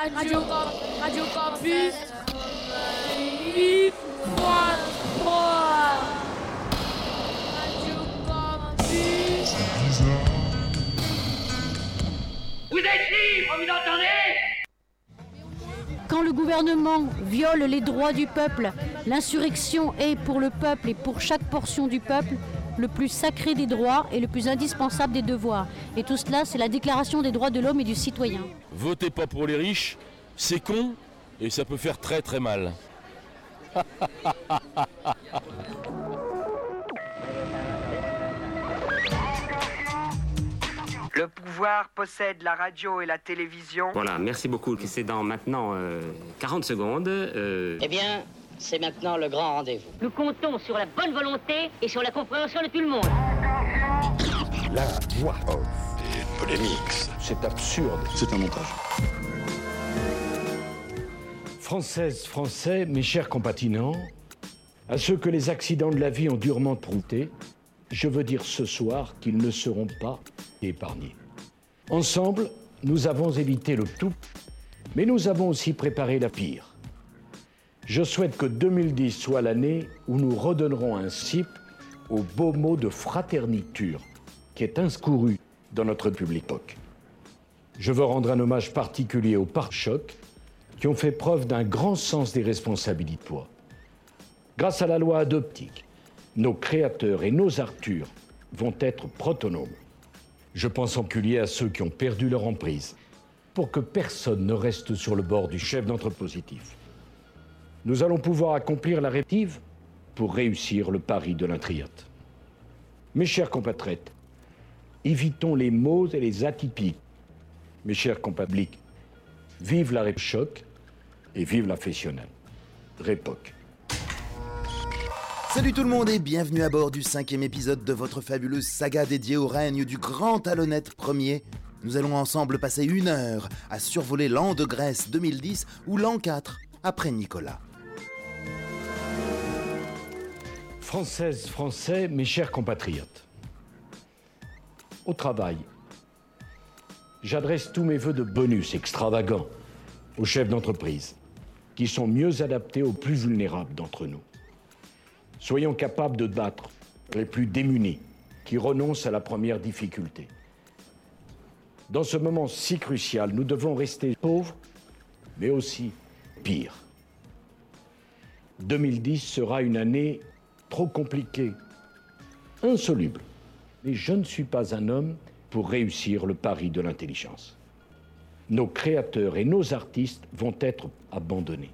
Radio, Radio Campus. 8 Radio Campus. Vous êtes libre, vous entendez? Quand le gouvernement viole les droits du peuple, l'insurrection est pour le peuple et pour chaque portion du peuple le plus sacré des droits et le plus indispensable des devoirs. Et tout cela, c'est la déclaration des droits de l'homme et du citoyen. Votez pas pour les riches, c'est con et ça peut faire très très mal. Le pouvoir possède la radio et la télévision. Voilà, merci beaucoup. C'est dans maintenant euh, 40 secondes. euh, Eh bien, c'est maintenant le grand rendez-vous. Nous comptons sur la bonne volonté et sur la compréhension de tout le monde. La voix off. C'est absurde. C'est un montage. Françaises, Français, mes chers compatinants, à ceux que les accidents de la vie ont durement prouté, je veux dire ce soir qu'ils ne seront pas épargnés. Ensemble, nous avons évité le tout, mais nous avons aussi préparé la pire. Je souhaite que 2010 soit l'année où nous redonnerons un cip au beau mot de fraterniture qui est inscouru dans notre public. Je veux rendre un hommage particulier aux pare-chocs qui ont fait preuve d'un grand sens des responsabilités. Grâce à la loi adoptique, nos créateurs et nos Arthurs vont être protonomes. Je pense en particulier à ceux qui ont perdu leur emprise, pour que personne ne reste sur le bord du chef d'entre-positif. Nous allons pouvoir accomplir la rétive pour réussir le pari de l'intriote. Mes chers compatriotes, évitons les mots et les atypiques. Mes chers compabliques, vive la choc et vive la fétionnelle. Répoque. Salut tout le monde et bienvenue à bord du cinquième épisode de votre fabuleuse saga dédiée au règne du grand talonnette premier. Nous allons ensemble passer une heure à survoler l'an de Grèce 2010 ou l'an 4 après Nicolas. Françaises, Français, mes chers compatriotes. Au travail, j'adresse tous mes voeux de bonus extravagants aux chefs d'entreprise qui sont mieux adaptés aux plus vulnérables d'entre nous. Soyons capables de battre les plus démunis qui renoncent à la première difficulté. Dans ce moment si crucial, nous devons rester pauvres, mais aussi pire. 2010 sera une année trop compliquée, insoluble. Mais je ne suis pas un homme pour réussir le pari de l'intelligence. Nos créateurs et nos artistes vont être abandonnés.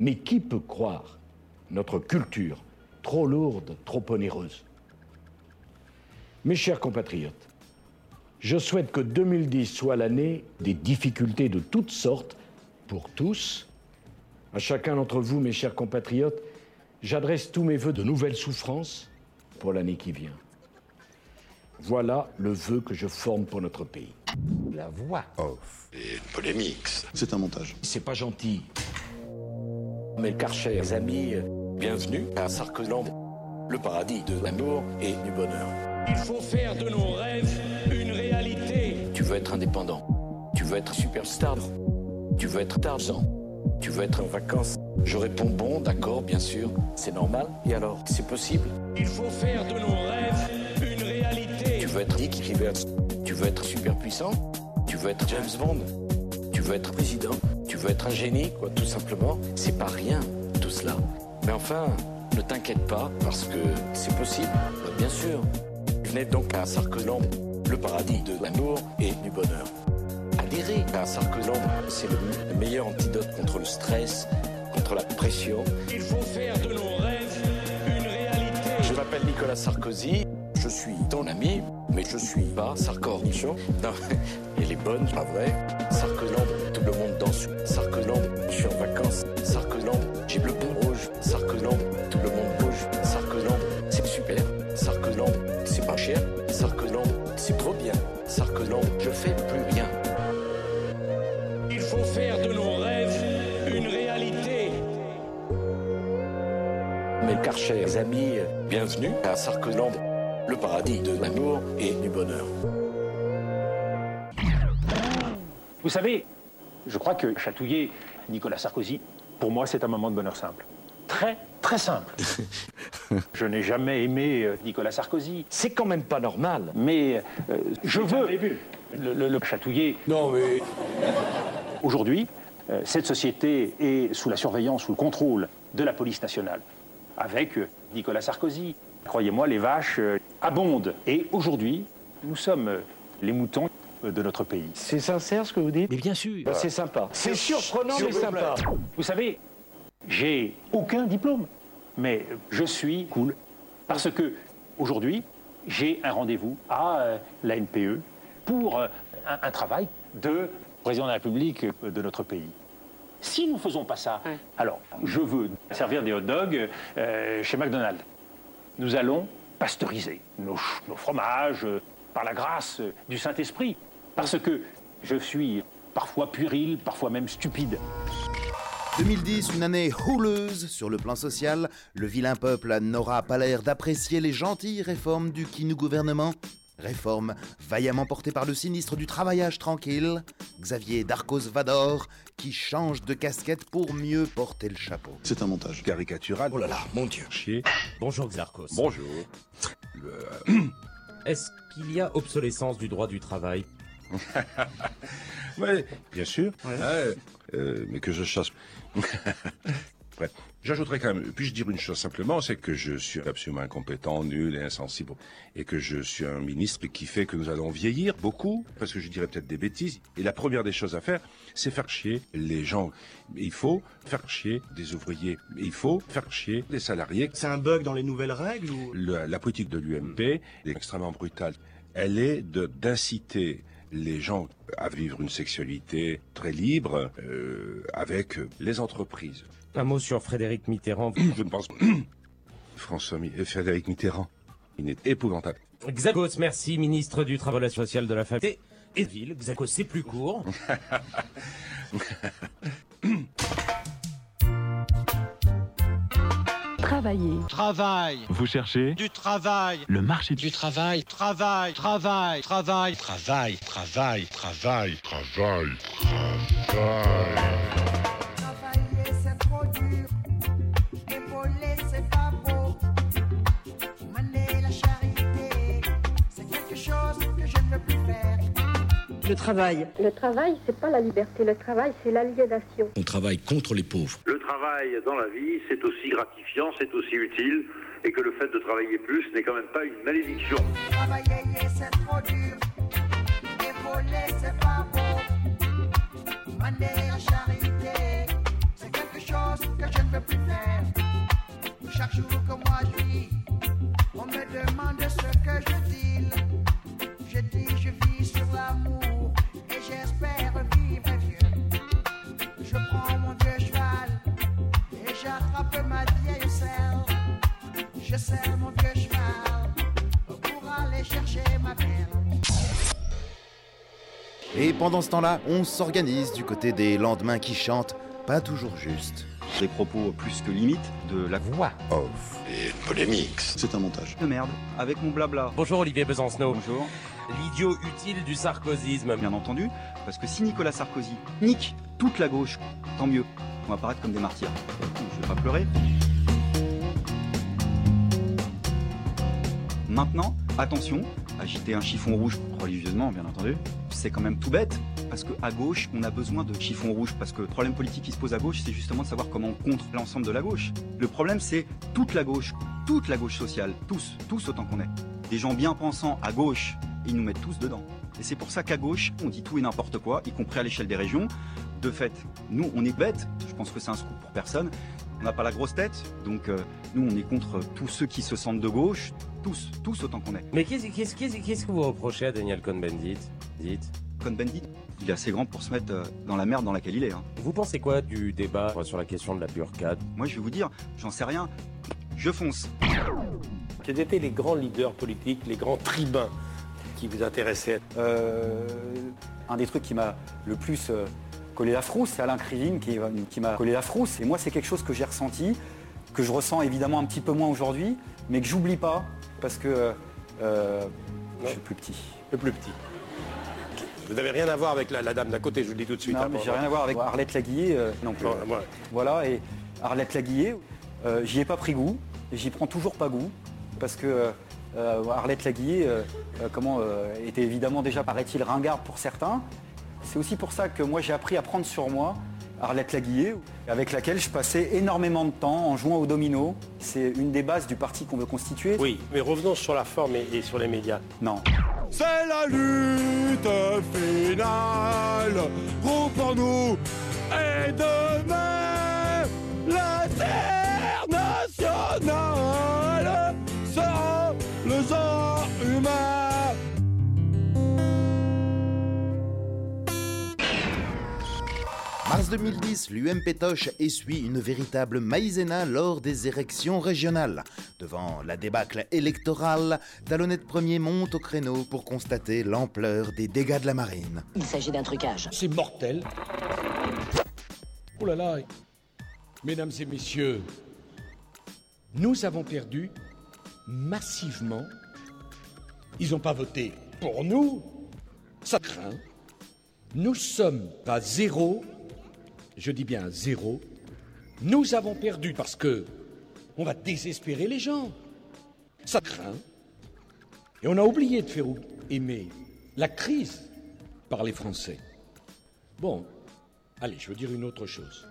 Mais qui peut croire notre culture trop lourde, trop onéreuse? Mes chers compatriotes, je souhaite que 2010 soit l'année des difficultés de toutes sortes pour tous. À chacun d'entre vous, mes chers compatriotes, j'adresse tous mes voeux de nouvelles souffrances pour l'année qui vient. Voilà le vœu que je forme pour notre pays. La voix off. Et polémique. C'est un montage. C'est pas gentil. Mes chers amis, bienvenue à Sarkoland, le paradis de l'amour et du bonheur. Il faut faire de nos rêves une réalité. Tu veux être indépendant, tu veux être superstar, tu veux être Tarzan, tu veux être en vacances. Je réponds bon, d'accord, bien sûr, c'est normal. Et alors, c'est possible Il faut faire de nos rêves une réalité. Tu veux être Dick Rivers, tu veux être super puissant, tu veux être James Bond, tu veux être président, tu veux être un génie, quoi, tout simplement. C'est pas rien, tout cela. Mais enfin, ne t'inquiète pas, parce que c'est possible, bien sûr. Venez donc à Sarkoland, le paradis de l'amour et du bonheur. Adhérez à Sarkoland, c'est le meilleur antidote contre le stress, la pression. Il faut faire de nos rêves une réalité. Je m'appelle Nicolas Sarkozy, je suis ton ami, mais je suis pas Sarkornichon. Non, elle est bonne, pas vrai. Sarkoland, tout le monde danse. Sarkoland, je suis en vacances. Sarkoland, bienvenue à Sarkoland, le paradis de l'amour et du bonheur. Vous savez, Je crois que chatouiller Nicolas Sarkozy, pour moi, c'est un moment de bonheur simple. Très, très simple. je n'ai jamais aimé euh, Nicolas Sarkozy. C'est quand même pas normal. Mais euh, je veux le, le- le chatouiller. Non, mais. Aujourd'hui, euh, cette société est sous la surveillance, sous le contrôle de la police nationale, avec euh, Nicolas Sarkozy. Croyez-moi, les vaches euh, abondent. Et aujourd'hui, nous sommes euh, les moutons de notre pays. C'est sincère ce que vous dites? Mais bien sûr. Bah, C'est sympa. C'est surprenant mais sympa. Vous savez, j'ai aucun diplôme, mais je suis cool. Parce que aujourd'hui, j'ai un rendez-vous à euh, la NPE pour euh, un, un travail de président de la République de notre pays. Si nous ne faisons pas ça, alors je veux servir des hot dogs euh, chez McDonald's. Nous allons pasteuriser nos, nos fromages euh, par la grâce euh, du Saint-Esprit. Parce que je suis parfois puéril, parfois même stupide. 2010, une année houleuse sur le plan social. Le vilain peuple n'aura pas l'air d'apprécier les gentilles réformes du Kinou gouvernement. Réforme vaillamment portée par le sinistre du travaillage tranquille, Xavier Darcos Vador, qui change de casquette pour mieux porter le chapeau. C'est un montage. Caricatural. Oh là là, mon Dieu. Chier. Bonjour Xarkos. Bonjour. Est-ce qu'il y a obsolescence du droit du travail? Oui, bien sûr. Euh, euh, mais que je chasse. Bref. J'ajouterais quand même, puis-je dire une chose simplement, c'est que je suis absolument incompétent, nul et insensible, et que je suis un ministre qui fait que nous allons vieillir beaucoup, parce que je dirais peut-être des bêtises. Et la première des choses à faire, c'est faire chier les gens. Il faut faire chier des ouvriers. Il faut faire chier des salariés. C'est un bug dans les nouvelles règles ou? Le- la politique de l'UMP est extrêmement brutale. Elle est de d'inciter les gens à vivre une sexualité très libre euh, avec les entreprises. Un mot sur Frédéric Mitterrand. Je ne pense François Mi- euh, Frédéric Mitterrand. Il est épouvantable. Xarkos, merci, ministre du Travail social de la Famille et de Ville. Xarkos, c'est plus court. Travailler. Travail. Vous cherchez Du travail. le marché du travail. Travail. Travail. Travail. Travail. Travail. Travail. Travail. Travailler Le travail. Le travail, c'est pas la liberté. Le travail, c'est l'aliénation. On travaille contre les pauvres. Le travail dans la vie, c'est aussi gratifiant, c'est aussi utile, et que le fait de travailler plus n'est quand même pas une malédiction. Travailler c'est trop dur, épauler c'est pas beau. Mener la charité, c'est quelque chose que je ne veux plus faire. Chaque jour que moi je vis, on me demande ce que je dis. Je Je serre mon vieux cheval pour aller chercher ma belle. Et pendant ce temps-là, on s'organise du côté des lendemains qui chantent, pas toujours juste. Des propos plus que limite de la voix off. Et polémique. C'est un montage. de merde avec mon blabla. Bonjour Olivier Besancenot. Bonjour. L'idiot utile du sarkozysme. Bien entendu, parce que si Nicolas Sarkozy nique toute la gauche, tant mieux. On va paraître comme des martyrs. Je vais pas pleurer. Maintenant, attention, agiter un chiffon rouge religieusement, bien entendu, c'est quand même tout bête. Parce que à gauche, on a besoin de chiffon rouge. Parce que le problème politique qui se pose à gauche, c'est justement de savoir comment on contre l'ensemble de la gauche. Le problème, c'est toute la gauche, toute la gauche sociale, tous, tous autant qu'on est. Des gens bien pensants à gauche, ils nous mettent tous dedans. Et c'est pour ça qu'à gauche, on dit tout et n'importe quoi, y compris à l'échelle des régions. De fait, nous, on est bêtes. Je pense que c'est un scoop pour personne. On n'a pas la grosse tête, donc euh, nous, on est contre tous ceux qui se sentent de gauche, tous, tous autant qu'on est. Mais qu'est-ce qu'est-ce- qu'est-ce- qu'est-ce que vous reprochez à Daniel Cohn-Bendit? Dites. Cohn-Bendit, il est assez grand pour se mettre euh, dans la merde dans laquelle il est. hein. Vous pensez quoi du débat sur la question de la burqade Moi, je vais vous dire, j'en sais rien. Je fonce. Quels étaient les grands leaders politiques, les grands tribuns qui vous intéressaient? Euh, un des trucs qui m'a le plus euh, collé la frousse, c'est Alain Krivine qui, qui m'a collé la frousse. Et moi, c'est quelque chose que j'ai ressenti, que je ressens évidemment un petit peu moins aujourd'hui, mais que j'oublie pas parce que euh, je suis plus petit. Le plus petit. Vous n'avez rien à voir avec la, la dame d'à côté, je vous le dis tout de suite. Non, hein, mais j'ai rien à voir avec Arlette Laguillet euh, non plus. Voilà. Voilà, et Arlette Laguillet, euh, j'y ai pas pris goût, et j'y prends toujours pas goût, parce que euh, euh, Arlette euh, euh, comment, euh, était évidemment déjà, paraît-il, ringarde pour certains. C'est aussi pour ça que moi j'ai appris à prendre sur moi Arlette Laguillet, avec laquelle je passais énormément de temps en jouant au domino. C'est une des bases du parti qu'on veut constituer. Oui, mais revenons sur la forme et, et sur les médias. Non. C'est la lutte finale. Groupe pour nous. Et demain, l'international sera le genre humain. Mars 2010, l'UM Pétoche essuie une véritable maïzena lors des élections régionales. Devant la débâcle électorale, Talonnette Premier monte au créneau pour constater l'ampleur des dégâts de la marine. Il s'agit d'un trucage. C'est mortel. Oh là là. Mesdames et messieurs, nous avons perdu massivement. Ils n'ont pas voté pour nous. Ça craint. Nous sommes à zéro. Je dis bien zéro. Nous avons perdu parce que on va désespérer les gens. Ça craint. Et on a oublié de faire aimer la crise par les Français. Bon, allez, je veux dire une autre chose.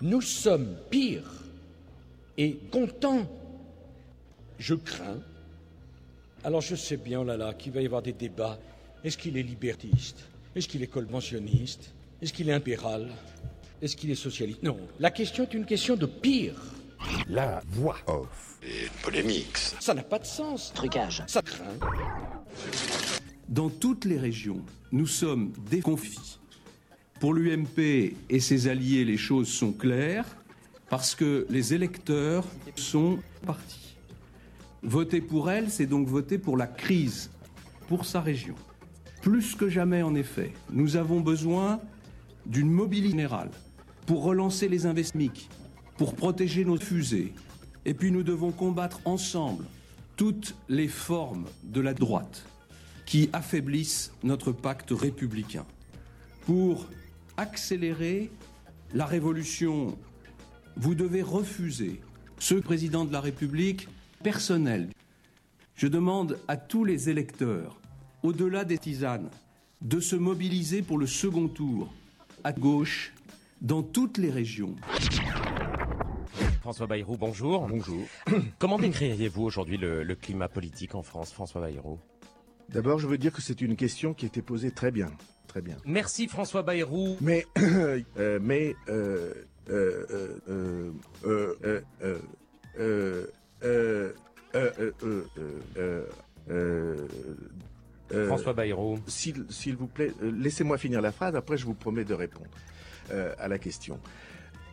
Nous sommes pires et contents. Je crains. Alors je sais bien, oh là là, qu'il va y avoir des débats. Est-ce qu'il est libertiste? Est-ce qu'il est conventionniste? Est-ce qu'il est impéral? Est-ce qu'il est socialiste? Non. La question est une question de pire. La voix off. Une polémique. Ça n'a pas de sens. Trucage. Ça craint. Dans toutes les régions, nous sommes déconfits. Pour l'UMP et ses alliés, les choses sont claires parce que les électeurs sont partis. Voter pour elle, c'est donc voter pour la crise, pour sa région. Plus que jamais, en effet, nous avons besoin d'une mobilité générale pour relancer les investissements, pour protéger nos fusées. Et puis nous devons combattre ensemble toutes les formes de la droite qui affaiblissent notre pacte républicain. Pour accélérer la révolution, vous devez refuser ce président de la République personnel. Je demande à tous les électeurs, au-delà des tisanes, de se mobiliser pour le second tour, à gauche, dans toutes les régions. François Bayrou, bonjour. Bonjour. Comment décririez-vous aujourd'hui le, climat politique en France, François Bayrou? D'abord, je veux dire que c'est une question qui a été posée très bien. Très bien. Merci François Bayrou. Mais, euh, mais, euh, euh, Bayrou. S'il vous plaît, euh, laissez-moi finir la phrase, après je vous promets de répondre euh, à la question.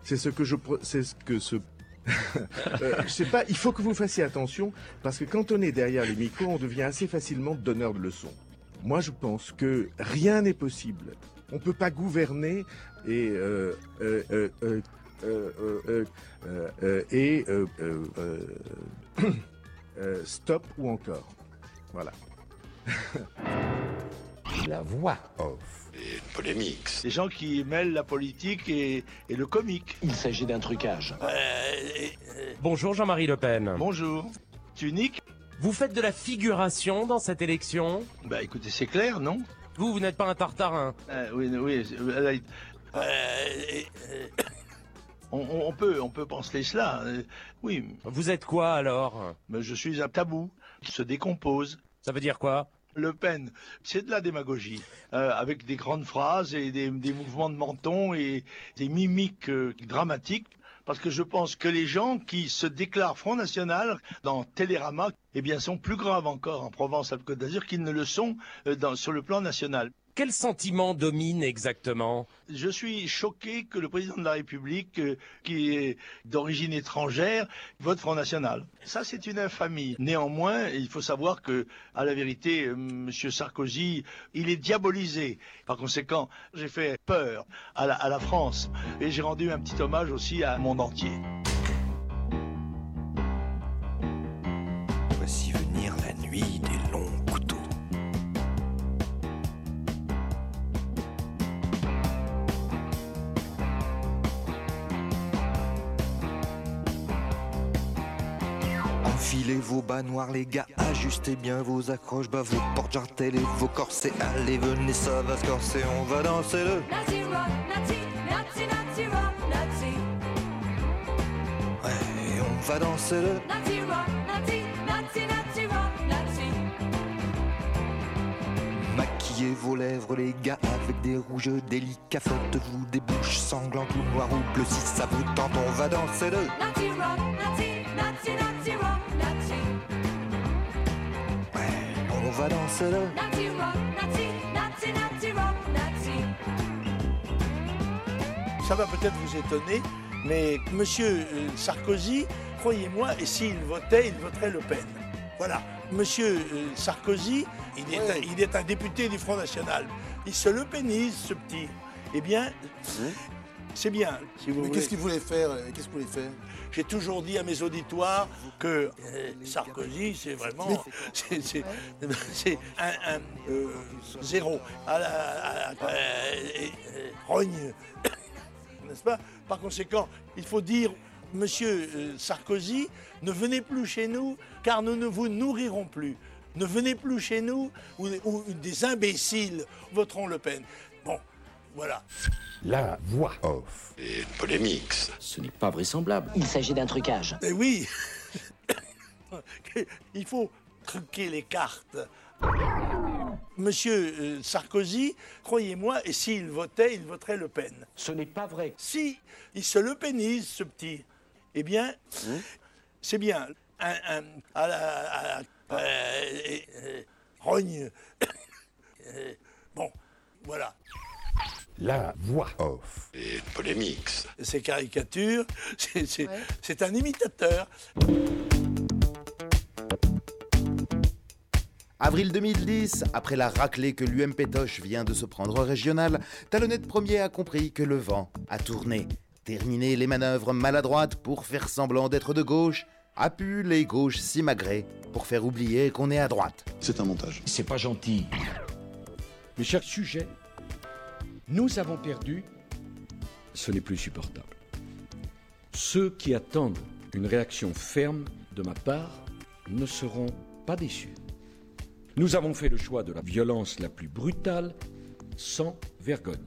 C'est ce que je c'est ce que ce euh, je sais pas, il faut que vous fassiez attention parce que quand on est derrière les micros, on devient assez facilement donneur de leçons. Moi, je pense que rien n'est possible. On peut pas gouverner et et stop ou encore. Voilà. La voix off. Une polémique. Des gens qui mêlent la politique et, et le comique. Il s'agit d'un trucage. Bonjour Jean-Marie Le Pen. Bonjour. Tu unique Vous faites de la figuration dans cette élection? Bah écoutez, c'est clair, non? Vous, vous n'êtes pas un tartarin. Euh, Oui, oui. euh, euh, euh, on, on- on peut, on peut penser cela. euh, oui. Vous êtes quoi alors? Mais je suis un tabou qui se décompose. Ça veut dire quoi? Le Pen, c'est de la démagogie, euh, avec des grandes phrases et des, mouvements de menton et des mimiques euh, dramatiques. Parce que je pense que les gens qui se déclarent Front National dans Télérama, eh bien, sont plus graves encore en Provence-Alpes-Côte d'Azur qu'ils ne le sont euh, sur le plan national. Quel sentiment domine exactement? Je suis choqué que le président de la République, euh, qui est d'origine étrangère, vote Front National. Ça, c'est une infamie. Néanmoins, il faut savoir que, à la vérité, euh, Monsieur Sarkozy, il est diabolisé. Par conséquent, j'ai fait peur à la, à la France et j'ai rendu un petit hommage aussi à monde entier. Enfilez vos bas noirs les gars, ajustez bien vos accroches, bas vos portes jartelles et vos corsets. Allez venez ça va se corser, on va danser le Nazi rock, Nazi, Nazi, Nazi rock, Nazi. Ouais, on va danser le Nazi rock, Nazi, Nazi, Nazi rock, Nazi. Maquillez vos lèvres les gars avec des rouges délicats Faites-vous des bouches sanglantes ou noires ou bleues Si ça vous tente on va danser le Nazi rock, Nazi, Nazi, Nazi rock, va danser le Nazi rock, Nazi, Nazi, Nazi rock, Nazi. Ça va peut-être vous étonner, mais Monsieur euh, Sarkozy, croyez-moi, et s'il votait, il voterait Le Pen. Voilà. Monsieur euh, Sarkozy, il est, un, il est un député du Front National. Il se le pénise, ce petit. Eh bien, c'est bien, si vous Mais voulez. qu'est-ce qu'il voulait faire euh, Qu'est-ce qu'il voulait faire? J'ai toujours dit à mes auditoires que euh, Sarkozy, c'est vraiment c'est, un, un, euh, zéro. À la, à- à- euh, rogne. N'est-ce pas? Par conséquent, il faut dire, Monsieur Sarkozy, ne venez plus chez nous, car nous ne vous nourrirons plus. Ne venez plus chez nous, ou, ou des imbéciles voteront Le Pen. Voilà. La voix off. Et une polémique. Ce n'est pas vraisemblable. Il s'agit d'un trucage. Eh oui Il faut truquer les cartes. Monsieur euh, Sarkozy, croyez-moi, et s'il votait, il voterait Le Pen. Ce n'est pas vrai. Si il se le pénise, ce petit, eh bien, c'est bien. Un, un- à la- à la- euh, et- euh, rogne. Bon, voilà. La voix off. Et polémique. Ces caricatures, c'est un imitateur. Avril 2010, après la raclée que l'UM Pétoche vient de se prendre au régional, Talonnette Premier a compris que le vent a tourné. Terminé les manœuvres maladroites pour faire semblant d'être de gauche, a pu les gauches s'imagrer pour faire oublier qu'on est à droite. C'est un montage. C'est pas gentil. Mes chers sujets, nous avons perdu. Ce n'est plus supportable. Ceux qui attendent une réaction ferme de ma part ne seront pas déçus. Nous avons fait le choix de la violence la plus brutale, sans vergogne.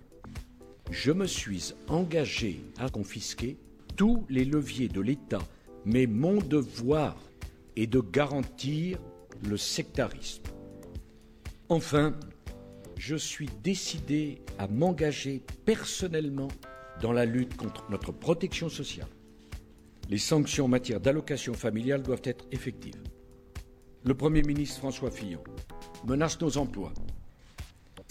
Je me suis engagé à confisquer tous les leviers de l'État, mais mon devoir est de garantir le sectarisme. Enfin, je suis décidé à m'engager personnellement dans la lutte contre notre protection sociale. Les sanctions en matière d'allocation familiale doivent être effectives. Le Premier ministre François Fillon menace nos emplois.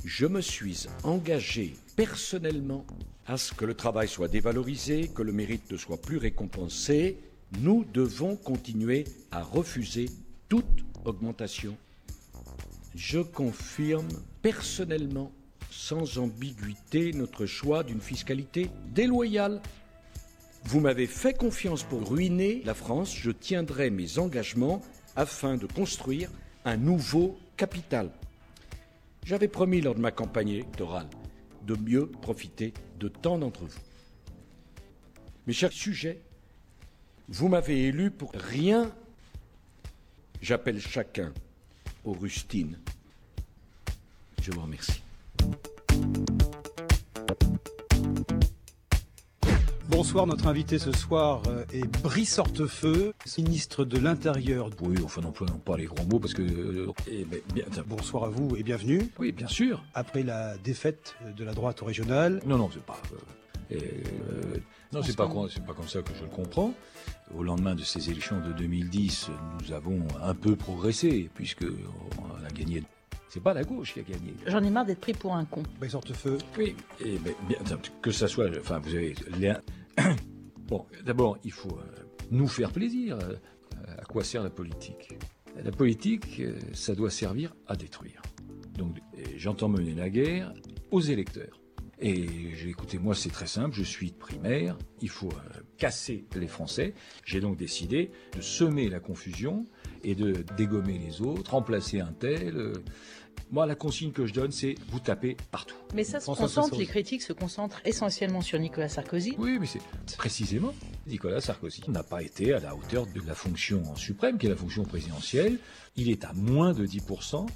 Je me suis engagé personnellement à ce que le travail soit dévalorisé, que le mérite ne soit plus récompensé. Nous devons continuer à refuser toute augmentation. Je confirme personnellement, sans ambiguïté, notre choix d'une fiscalité déloyale. Vous m'avez fait confiance pour ruiner la France, je tiendrai mes engagements afin de construire un nouveau capital. J'avais promis lors de ma campagne électorale de mieux profiter de tant d'entre vous. Mes chers sujets, vous m'avez élu pour rien. J'appelle chacun aux rustines. Je vous remercie. Bonsoir, notre invité ce soir euh, est Brice Hortefeux, ministre de l'Intérieur. Oui, enfin n'employons pas les grands mots parce que. euh, eh ben, bien, Bonsoir à vous et bienvenue. Oui, bien sûr. Après la défaite de la droite au régional. Non, non, c'est pas. euh, euh, non, c'est pas, c'est pas comme ça que je le comprends. Au lendemain de ces élections de 2010, nous avons un peu progressé puisque on a gagné. C'est pas la gauche qui a gagné. J'en ai marre d'être pris pour un con. Brice Hortefeux. Oui, et ben, bien, que ça soit. Enfin, vous avez. les- Bon, d'abord, il faut euh, nous faire plaisir. Euh, À quoi sert la politique? La politique, euh, ça doit servir à détruire. Donc, j'entends mener la guerre aux électeurs. Et j'ai écoutez, moi, c'est très simple. Je suis primaire. Il faut euh, casser les Français. J'ai donc décidé de semer la confusion et de dégommer les autres, remplacer un tel. euh, Moi, la consigne que je donne, c'est vous tapez partout. Mais ça se François concentre, les critiques se concentrent essentiellement sur Nicolas Sarkozy. Oui, mais c'est précisément Nicolas Sarkozy n'a pas été à la hauteur de la fonction suprême, qui est la fonction présidentielle. Il est à moins de 10%.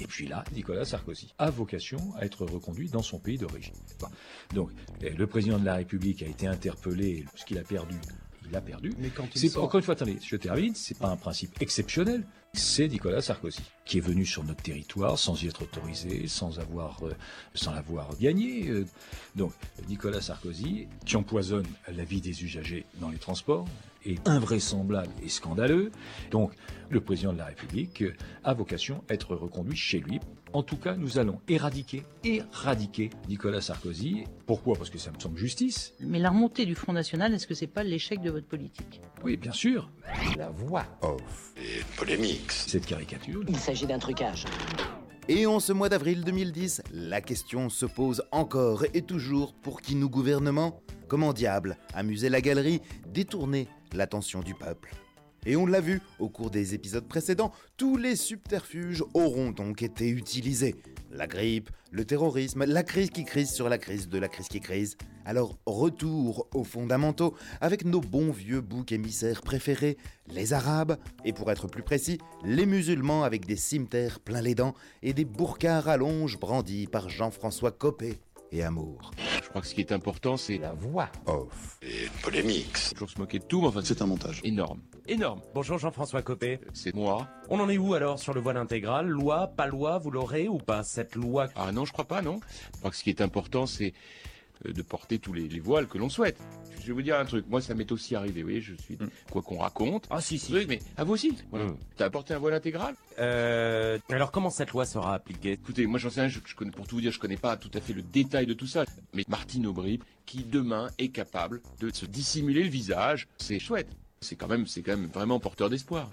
Et puis là, Nicolas Sarkozy a vocation à être reconduit dans son pays d'origine. Bon. Donc, le président de la République a été interpellé, ce qu'il a perdu, il a perdu. Mais quand il sort- encore une fois, attendez, je termine, c'est pas un principe exceptionnel. C'est Nicolas Sarkozy qui est venu sur notre territoire sans y être autorisé, sans avoir, euh, sans l'avoir gagné. euh. donc Nicolas Sarkozy qui empoisonne la vie des usagers dans les transports est invraisemblable et scandaleux. Donc le président de la République euh, a vocation à être reconduit chez lui. En tout cas, nous allons éradiquer, éradiquer Nicolas Sarkozy. Pourquoi? Parce que ça me semble justice. Mais la remontée du Front National, est-ce que c'est pas l'échec de votre politique? Oui, bien sûr. La voix off. Et polémique. Cette caricature. Il s'agit d'un trucage. Et en ce mois d'avril 2010, la question se pose encore et toujours pour qui nous gouvernement? Comment diable amuser la galerie, détourner l'attention du peuple Et on l'a vu au cours des épisodes précédents, tous les subterfuges auront donc été utilisés. La grippe, le terrorisme, la crise qui crise sur la crise de la crise qui crise. Alors retour aux fondamentaux avec nos bons vieux boucs émissaires préférés, les Arabes, et pour être plus précis, les musulmans avec des cimetères plein les dents et des burkas rallonges brandis par Jean-François Copé et Amour. Je crois que ce qui est important, c'est la voix off. Et polémique. Toujours se moquer de tout, mais enfin, c'est un montage. Énorme. Énorme. Bonjour Jean-François Copé. C'est moi. On en est où alors sur le voile intégral? Loi, pas loi, vous l'aurez ou pas cette loi? Ah non, je crois pas, non. Je crois que ce qui est important, c'est euh, de porter tous les, les voiles que l'on souhaite. Je vais vous dire un truc. Moi, ça m'est aussi arrivé. Vous voyez, je suis quoi qu'on raconte. Ah si si. Oui, mais à vous aussi. Voilà. Mm. T'as apporté un voile intégral? Euh, alors comment cette loi sera appliquée? Écoutez, moi j'en sais rien, je, je connais pour tout vous dire, je connais pas tout à fait le détail de tout ça. Mais Martine Aubry, qui demain est capable de se dissimuler le visage, c'est chouette. C'est quand même, c'est quand même vraiment porteur d'espoir.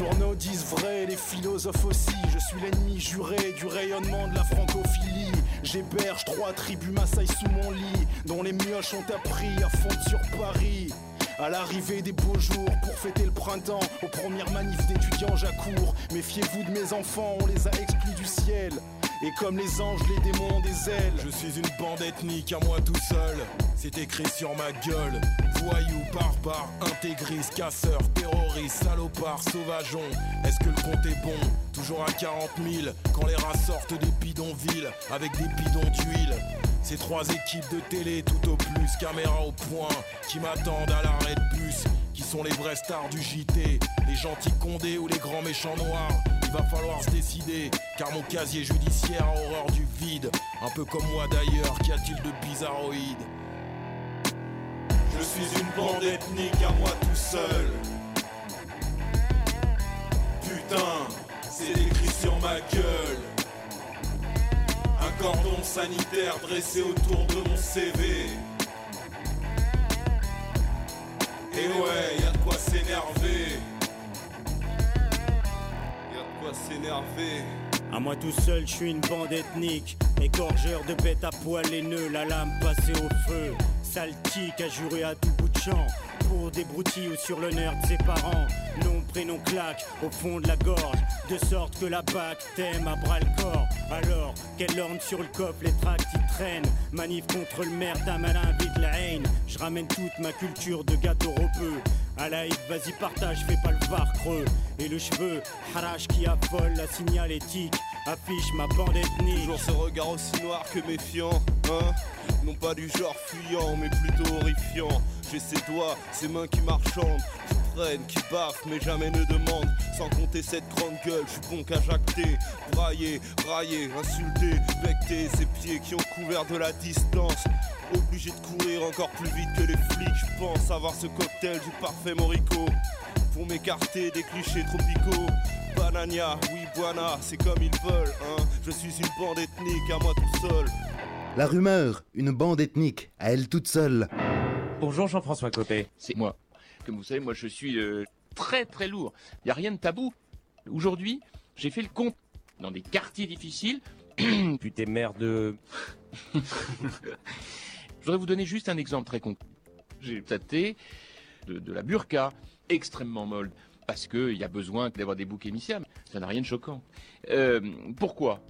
Journaux disent vrai, les philosophes aussi. Je suis l'ennemi juré du rayonnement de la francophilie. J'héberge trois tribus Maasai sous mon lit, dont les mioches ont appris à fondre sur Paris. À l'arrivée des beaux jours pour fêter le printemps, aux premières manifs d'étudiants j'accours. Méfiez-vous de mes enfants, on les a exclus du ciel. Et comme les anges, les démons des ailes. Je suis une bande ethnique à moi tout seul. C'est écrit sur ma gueule. Voyous, barbares, intégristes, casseurs, terroristes, salopards, sauvageons. Est-ce que le compte est bon? Toujours à 40 000 quand les rats sortent des bidonvilles avec des bidons d'huile. Ces trois équipes de télé tout au plus, caméra au point, qui m'attendent à l'arrêt de bus, qui sont les vrais stars du JT, les gentils condés ou les grands méchants noirs. Il va falloir se décider, car mon casier judiciaire a horreur du vide, un peu comme moi d'ailleurs, qu'y a-t-il de bizarroïde? Je suis une bande ethnique à moi tout seul. Putain, c'est écrit sur ma gueule. Un cordon sanitaire dressé autour de mon CV. Et ouais, y a de quoi s'énerver. Y a de quoi s'énerver. À moi tout seul, je suis une bande ethnique. Égorgeur de bêtes à poil les nœuds, la lame passée au feu. Saltique à jurer à tout bout de champ. Pour des broutilles ou sur l'honneur de ses parents. Nom, prénom, claque au fond de la gorge. De sorte que la bac t'aime à bras le corps. Alors, qu'elle orne sur le coffre les tracts qui traînent. Manif contre le maire, ta malin vide la haine. Je ramène toute ma culture de gâteau ropeux. À vas-y partage, fais pas le var creux. Et le cheveu, harache qui affole la signalétique. Affiche ma bande ethnique. Toujours ce regard aussi noir que méfiant, hein Non pas du genre fuyant, mais plutôt horrifiant. J'ai ses doigts, ses mains qui marchandent, qui prennent, qui baffent, mais jamais ne demandent. Sans compter cette grande gueule, je suis bon qu'à jacter, brailler, railler, insulter, becter ses pieds qui ont couvert de la distance. Obligé de courir encore plus vite que les flics, je pense avoir ce cocktail du parfait morico. Pour m'écarter des clichés tropicaux. Banania, oui, Buana, c'est comme ils veulent, hein. Je suis une bande ethnique à moi tout seul. La rumeur, une bande ethnique, à elle toute seule. Bonjour Jean-François Copé. C'est moi. Comme vous savez, moi je suis euh, très très lourd. Il n'y a rien de tabou. Aujourd'hui, j'ai fait le compte dans des quartiers difficiles. Puis t'es maire de... Je voudrais vous donner juste un exemple très concret. J'ai tâté de, de la burqa, extrêmement molle, parce qu'il y a besoin d'avoir des boucs émissaires. Ça n'a rien de choquant. Euh, pourquoi?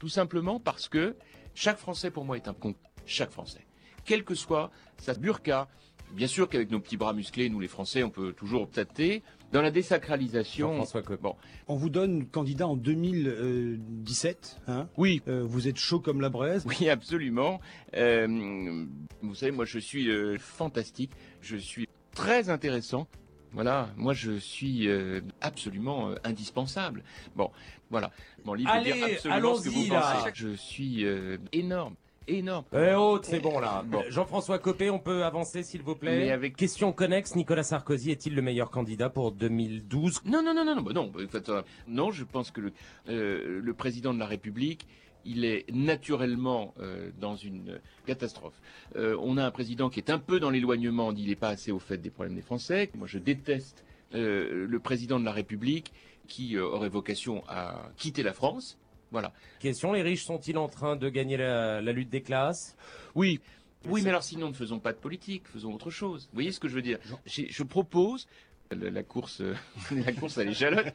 Tout simplement parce que chaque Français, pour moi, est un con. Chaque Français. Quelle que soit sa burqa, bien sûr qu'avec nos petits bras musclés, nous les Français, on peut toujours tâter. Dans la désacralisation, bon, On vous donne candidat en 2017. Hein? Oui. Euh, vous êtes chaud comme la braise. Oui, absolument. Euh, vous savez, moi, je suis euh, fantastique. Je suis très intéressant. Voilà, moi, je suis euh, absolument euh, indispensable. Bon, voilà. Mon livre veut Allez, dire absolument ce que allons-y, vous là. pensez. Je suis euh, énorme, énorme. Eh oh, c'est bon là. Jean-François Copé, on peut avancer s'il vous plaît Mais avec- Question connexe, Nicolas Sarkozy est-il le meilleur candidat pour 2012 Non, non, non, non, non, bah non, bah, en fait, euh, non, je pense que le, euh, le président de la République, il est naturellement euh, dans une catastrophe. Euh, on a un président qui est un peu dans l'éloignement, il n'est pas assez au fait des problèmes des Français. Moi, je déteste euh, le président de la République qui aurait vocation à quitter la France. Voilà. Question, les riches sont-ils en train de gagner la, la lutte des classes? Oui. Oui, mais alors sinon, ne faisons pas de politique, faisons autre chose. Vous voyez ce que je veux dire? J'ai- Je propose la, course, la course à l'échalote.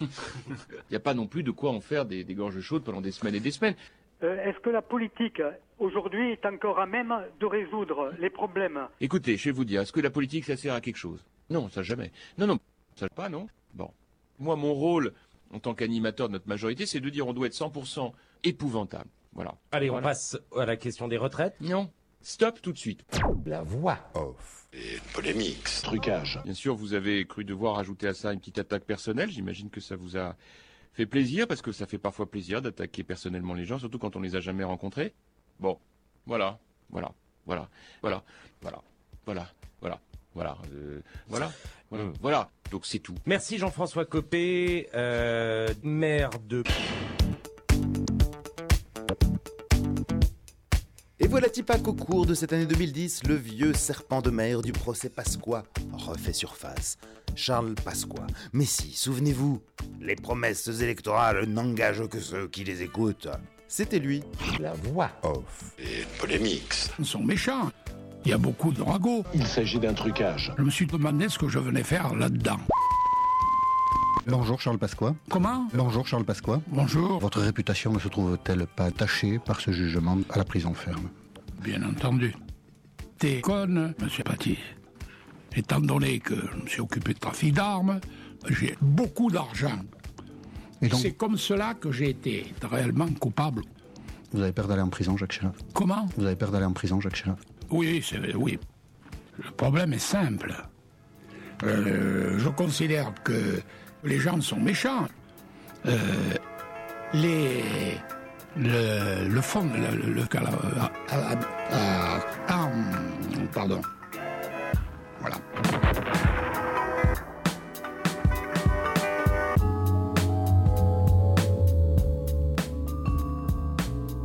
Il n'y a pas non plus de quoi en faire des, des gorges chaudes pendant des semaines et des semaines. Euh, Est-ce que la politique, aujourd'hui, est encore à même de résoudre les problèmes Écoutez, je vais vous dire, est-ce que la politique, ça sert à quelque chose? Non, ça jamais. Non, non, ça pas, non Bon. Moi, mon rôle, en tant qu'animateur de notre majorité, c'est de dire on doit être 100% épouvantable. Voilà. Allez, on Voilà. passe à la question des retraites. Non. Stop tout de suite. La voix off. Et polémique, trucage. Bien sûr, vous avez cru devoir ajouter à ça une petite attaque personnelle. J'imagine que ça vous a fait plaisir, parce que ça fait parfois plaisir d'attaquer personnellement les gens, surtout quand on les a jamais rencontrés. Bon, voilà, voilà, voilà, voilà, voilà, voilà, voilà. Voilà, euh, voilà, voilà, mm. voilà, Donc c'est tout. Merci Jean-François Copé, euh, maire de... Et voilà Tipa qu'au cours de cette année 2010, le vieux serpent de mer du procès Pasqua refait surface. Charles Pasqua. Mais si, souvenez-vous, les promesses électorales n'engagent que ceux qui les écoutent. C'était lui. La voix off. Et polémique. Ils sont méchants. Il y a beaucoup de ragots. Il s'agit d'un trucage. Je me suis demandé ce que je venais faire là-dedans. Bonjour Charles Pasqua. Comment? Bonjour Charles Pasqua. Bonjour. Votre réputation ne se trouve-t-elle pas tachée par ce jugement à la prison ferme? Bien entendu. T'es conne, monsieur Paty. Étant donné que je me suis occupé de trafic d'armes, j'ai beaucoup d'argent. Et donc- C'est comme cela que j'ai été réellement coupable. Vous avez peur d'aller en prison, Jacques Chirac? Comment? Vous avez peur d'aller en prison, Jacques Chirac? Oui, c'est oui. Le problème est simple. Euh, je considère que les gens sont méchants. Euh, les le, fond, le, ah, ah, ah, ah, pardon. Voilà.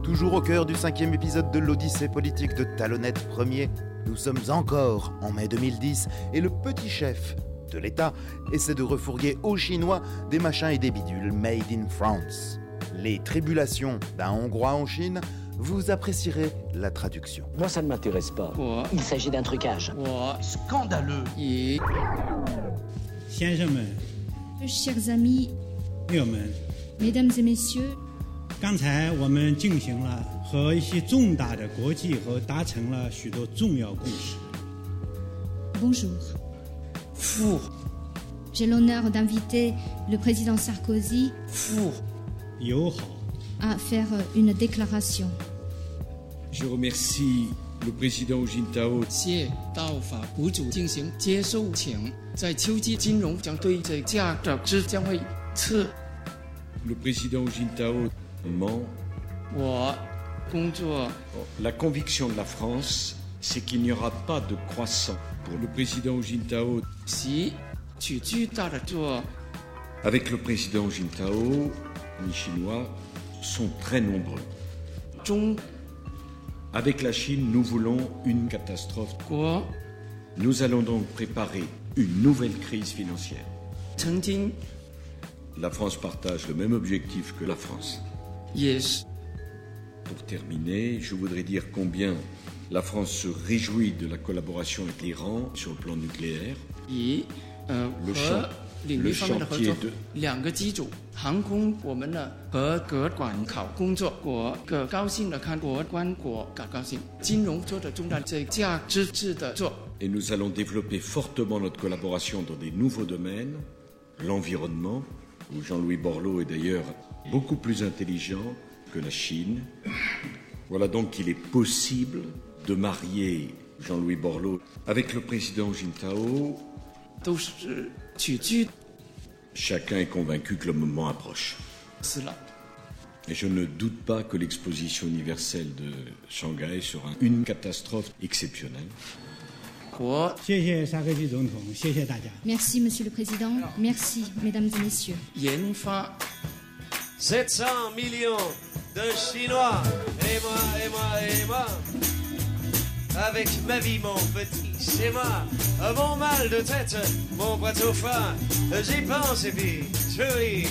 Toujours au cœur du cinquième épisode de l'Odyssée politique de Talonnette Premier, nous sommes encore en mai 2010 et le petit chef de l'État essaie de refourguer aux Chinois des machins et des bidules made in France. Les tribulations d'un Hongrois en Chine, vous apprécierez la traduction. Moi, ça ne m'intéresse pas. Il s'agit d'un trucage. Scandaleux. Euh, chers amis, mesdames et messieurs, 刚才我们进行了和一些重大的国际和达成了许多重要共识。Bonjour. J'ai l'honneur d'inviter le président Sarkozy à faire une déclaration. Je remercie le président Hu Jintao. Le président Hu Jintao ment. La conviction de la France, c'est qu'il n'y aura pas de croissance pour le président Jintao. Si, tu tu Avec le président Jintao, les Chinois sont très nombreux. Avec la Chine, nous voulons une catastrophe. Quoi? Nous allons donc préparer une nouvelle crise financière. La France partage le même objectif que la France. Yes. Pour terminer, je voudrais dire combien la France se réjouit de la collaboration avec l'Iran sur le plan nucléaire. Et, euh, le, champ, le chantier. Et nous allons développer fortement notre collaboration dans des nouveaux domaines, l'environnement, où Jean-Louis Borloo est d'ailleurs beaucoup plus intelligent que la Chine. Voilà donc qu'il est possible de marier Jean-Louis Borloo avec le président Jintao. Chacun est convaincu que le moment approche. Cela. Et je ne doute pas que l'exposition universelle de Shanghai sera une catastrophe exceptionnelle. Merci, Monsieur le Président. Merci, Mesdames et Messieurs. 700 millions de Chinois. Et moi, et moi, et moi. Avec ma vie, mon petit, c'est moi. Euh, Mon mal de tête, mon poitou fin. J'y pense et puis je ris.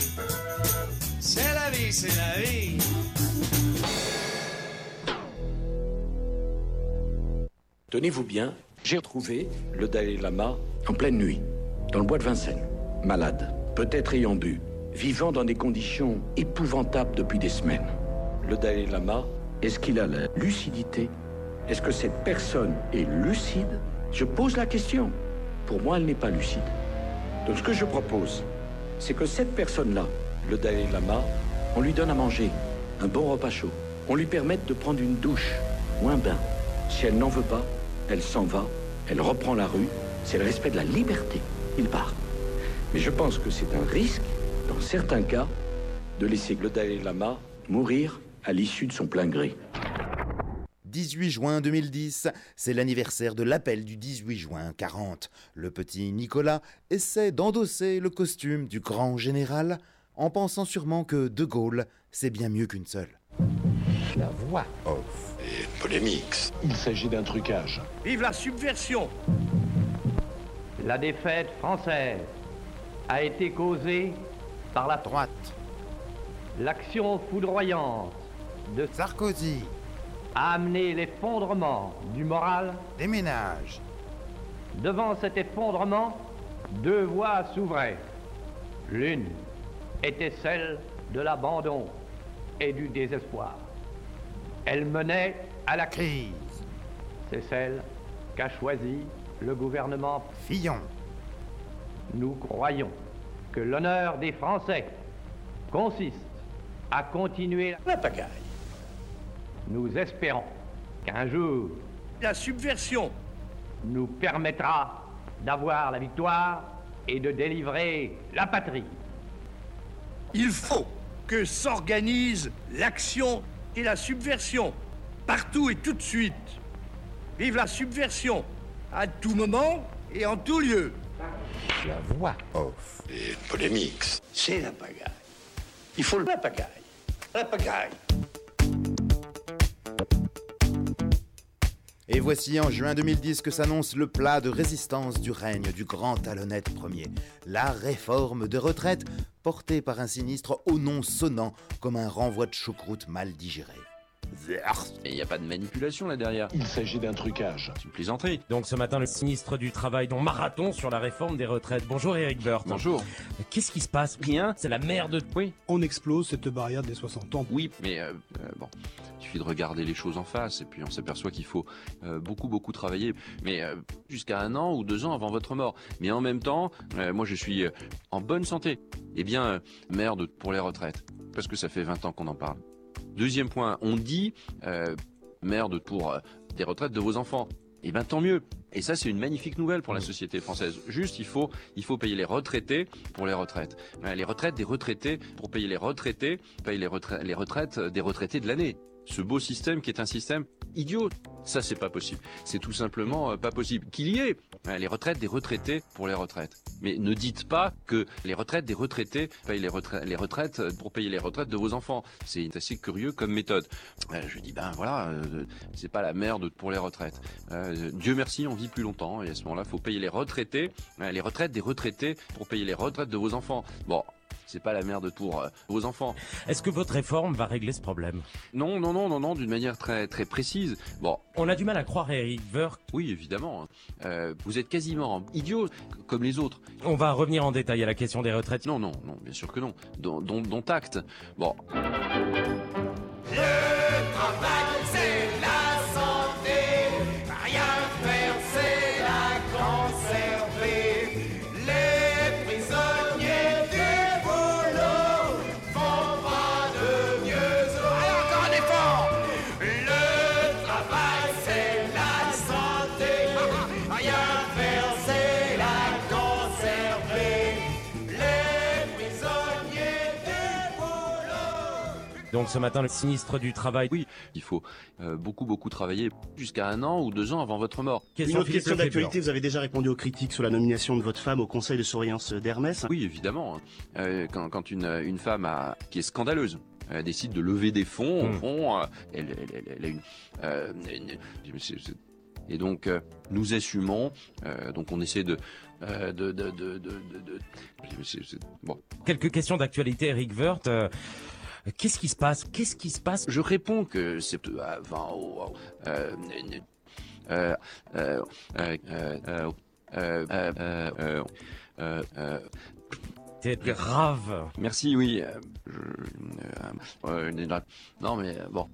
C'est la vie, c'est la vie. Tenez-vous bien, j'ai retrouvé le Dalai Lama en pleine nuit, dans le bois de Vincennes, malade, peut-être ayant bu, vivant dans des conditions épouvantables depuis des semaines. Le Dalai Lama, est-ce qu'il a la lucidité Est-ce que cette personne est lucide? Je pose la question. Pour moi, elle n'est pas lucide. Donc ce que je propose, c'est que cette personne-là, le Dalai Lama, on lui donne à manger un bon repas chaud. On lui permette de prendre une douche ou un bain. Si elle n'en veut pas, elle s'en va, elle reprend la rue. C'est le respect de la liberté. Il part. Mais je pense que c'est un risque, dans certains cas, de laisser le Dalai Lama mourir à l'issue de son plein gré. 18 juin 2010, c'est l'anniversaire de l'appel du 18 juin 40. Le petit Nicolas essaie d'endosser le costume du grand général en pensant sûrement que De Gaulle, c'est bien mieux qu'une seule. La voix off. Et polémique. Il s'agit d'un trucage. Vive la subversion La défaite française a été causée par la droite. L'action foudroyante de Sarkozy a amené l'effondrement du moral des ménages. Devant cet effondrement, deux voies s'ouvraient. L'une était celle de l'abandon et du désespoir. Elle menait à la crise. C'est celle qu'a choisie le gouvernement Fillon. Nous croyons que l'honneur des Français consiste à continuer la pagaille. Nous espérons qu'un jour, la subversion nous permettra d'avoir la victoire et de délivrer la patrie. Il faut que s'organise l'action et la subversion, partout et tout de suite. Vive la subversion, à tout moment et en tout lieu. La voix off. Et polémique. C'est la pagaille. Il faut la pagaille. La pagaille. Et voici en juin 2010 que s'annonce le plat de résistance du règne du grand talonnette Ier, la réforme de retraite portée par un sinistre au nom sonnant comme un renvoi de choucroute mal digéré. Il n'y a pas de manipulation là derrière. Il s'agit d'un trucage. C'est une plaisanterie. Donc ce matin, le ministre du Travail, dont marathon sur la réforme des retraites. Bonjour Eric Burton. Bonjour. Qu'est-ce qui se passe? Rien C'est la merde. Oui. On explose cette barrière des 60 ans. Oui, mais euh, euh, bon, il suffit de regarder les choses en face et puis on s'aperçoit qu'il faut euh, beaucoup, beaucoup travailler. Mais euh, jusqu'à un an ou deux ans avant votre mort. Mais en même temps, euh, moi je suis euh, en bonne santé. Eh bien, euh, merde pour les retraites. Parce que ça fait 20 ans qu'on en parle. Deuxième point, on dit euh, merde pour euh, des retraites de vos enfants. Eh bien tant mieux. Et ça c'est une magnifique nouvelle pour la société française. Juste il faut il faut payer les retraités pour les retraites. Euh, Les retraites des retraités pour payer les retraités, payer les, retra- les retraites des retraités de l'année. Ce beau système qui est un système idiot. Ça c'est pas possible. C'est tout simplement euh, pas possible. Qu'il y ait euh, les retraites des retraités pour les retraites. Mais ne dites pas que les retraites des retraités payent les, retra- les retraites euh, pour payer les retraites de vos enfants. C'est assez curieux comme méthode. Euh, je dis ben voilà, c'est pas la merde pour les retraites. Dieu merci, on vit plus longtemps et à ce moment-là, faut payer les retraités, euh, les retraites des retraités pour payer les retraites de vos enfants. Bon, c'est pas la merde pour euh, vos enfants. Est-ce que votre réforme va régler ce problème? Non, non, non, non, non, d'une manière très très précise. Bon, On a du mal à croire Eric Woerth. oui, évidemment. hein. Euh, vous êtes quasiment idiot comme les autres. On va revenir en détail à la question des retraites. Non, non, non, bien sûr que non. Dont, dont, dont acte. Bon, travail, Donc ce matin, le sinistre du travail. Oui, il faut euh, beaucoup, beaucoup travailler jusqu'à un an ou deux ans avant votre mort. Une autre question d'actualité, vous avez déjà répondu aux critiques sur la nomination de votre femme au conseil de surveillance d'Hermès. Oui, évidemment. Euh, quand, quand une, une femme a, qui est scandaleuse euh, décide de lever des fonds, au Hmm. fond, euh, elle, elle- elle- elle a une... euh, et donc, euh, nous assumons, euh, donc on essaie de... euh, de, de, de, de, de- de- c'est- c'est- bon. Quelques questions d'actualité, Eric Woerth. Qu'est-ce qui se passe Qu'est-ce qui se passe Je réponds que c'est avant. C'est grave. Merci, oui. Non, mais bon.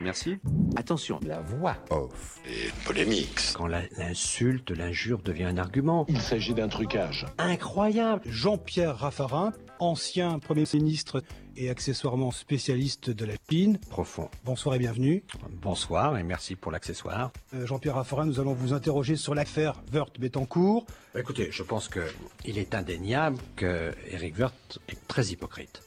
Merci. Attention, la voix off et polémique. Quand l'insulte, l'injure devient un argument. Il s'agit d'un trucage. Incroyable. Jean-Pierre Raffarin, ancien Premier ministre et accessoirement spécialiste de la Chine. Profond. Bonsoir et bienvenue. Bonsoir et merci pour l'accessoire. Euh, Jean-Pierre Raffarin, nous allons vous interroger sur l'affaire Woerth-Bettencourt. Écoutez, je pense que il est indéniable que Eric Woerth est très hypocrite.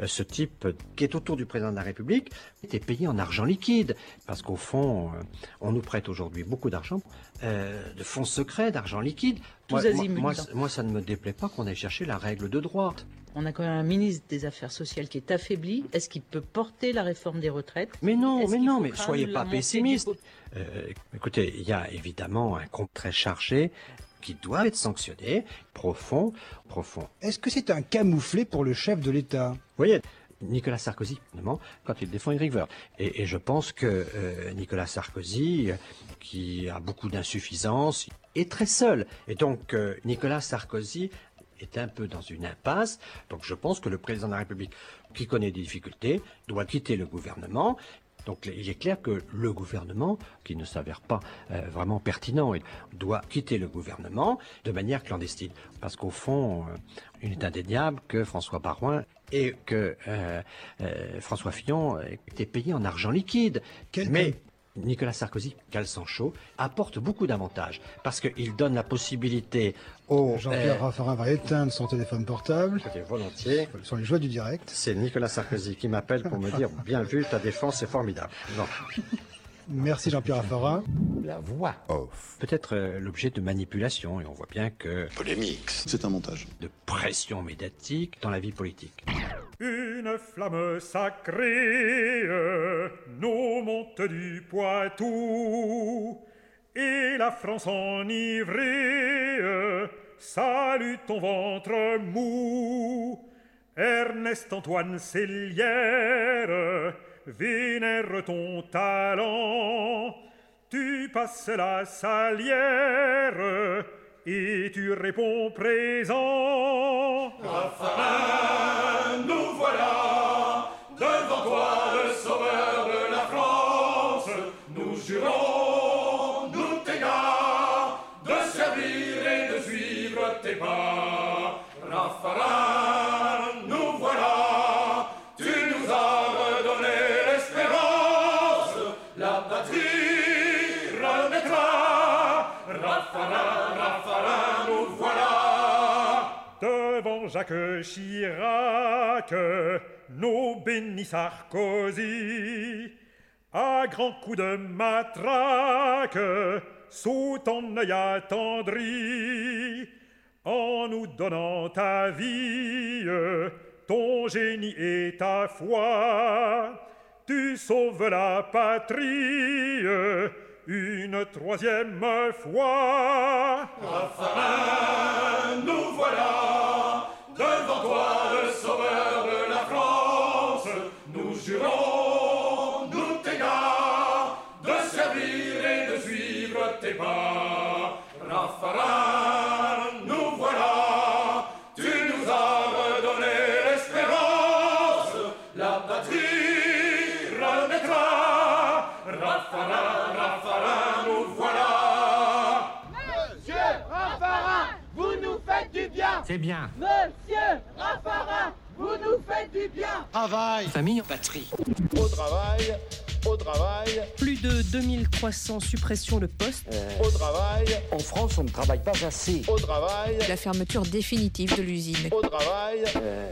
Euh, Ce type qui est autour du président de la République était payé en argent liquide. Parce qu'au fond, euh, on nous prête aujourd'hui beaucoup d'argent, euh, de fonds secrets, d'argent liquide. Tous Moi, moi, azimuts, moi, moi, ça ne me déplaît pas qu'on aille chercher la règle de droit. On a quand même un ministre des Affaires sociales qui est affaibli. Est-ce qu'il peut porter la réforme des retraites? Mais non, mais non, mais soyez pas pessimiste. Euh, écoutez, il y a évidemment un compte très chargé qui doit être sanctionné, profond, profond. Est-ce que c'est un camouflet pour le chef de l'État? Vous voyez, Nicolas Sarkozy, notamment, quand il défend Eric Woerth. Et, et je pense que euh, Nicolas Sarkozy, qui a beaucoup d'insuffisance, est très seul. Et donc, euh, Nicolas Sarkozy est un peu dans une impasse. Donc, je pense que le président de la République, qui connaît des difficultés, doit quitter le gouvernement. Donc, il est clair que le gouvernement, qui ne s'avère pas euh, vraiment pertinent, doit quitter le gouvernement de manière clandestine. Parce qu'au fond, euh, il est indéniable que François Barouin et que euh, François Fillon étaient payés en argent liquide. Mais Nicolas Sarkozy, cale sang chaud, apporte beaucoup d'avantages parce qu'il donne la possibilité aux... Jean-Pierre euh, Raffarin va éteindre son téléphone portable. volontiers. Ce sont les joies du direct. C'est Nicolas Sarkozy qui m'appelle pour me dire bien vu, ta défense est formidable. Non. Merci Jean-Pierre Raffarin. La voix off. Peut-être euh, l'objet de manipulation et on voit bien que... Polémique. C'est un montage. De pression médiatique dans la vie politique. Une flamme sacrée nous monte du Poitou et la France enivrée salue ton ventre mou. Ernest Antoine Célière vénère ton talent. Tu passes la salière et tu réponds présent. Raffarin, nous voilà Jacques Chirac, nous bénit Sarkozy. À grands coups de matraque, sous ton œil attendri, en nous donnant ta vie, ton génie et ta foi, tu sauves la patrie une troisième fois. Nous voilà C'est bien. Monsieur Raffarin, vous nous faites du bien Travail. Famille, patrie. Au travail, au travail, Plus de 2300 suppressions de postes. au travail, En France, on ne travaille pas assez. au travail, La fermeture définitive de l'usine. au travail,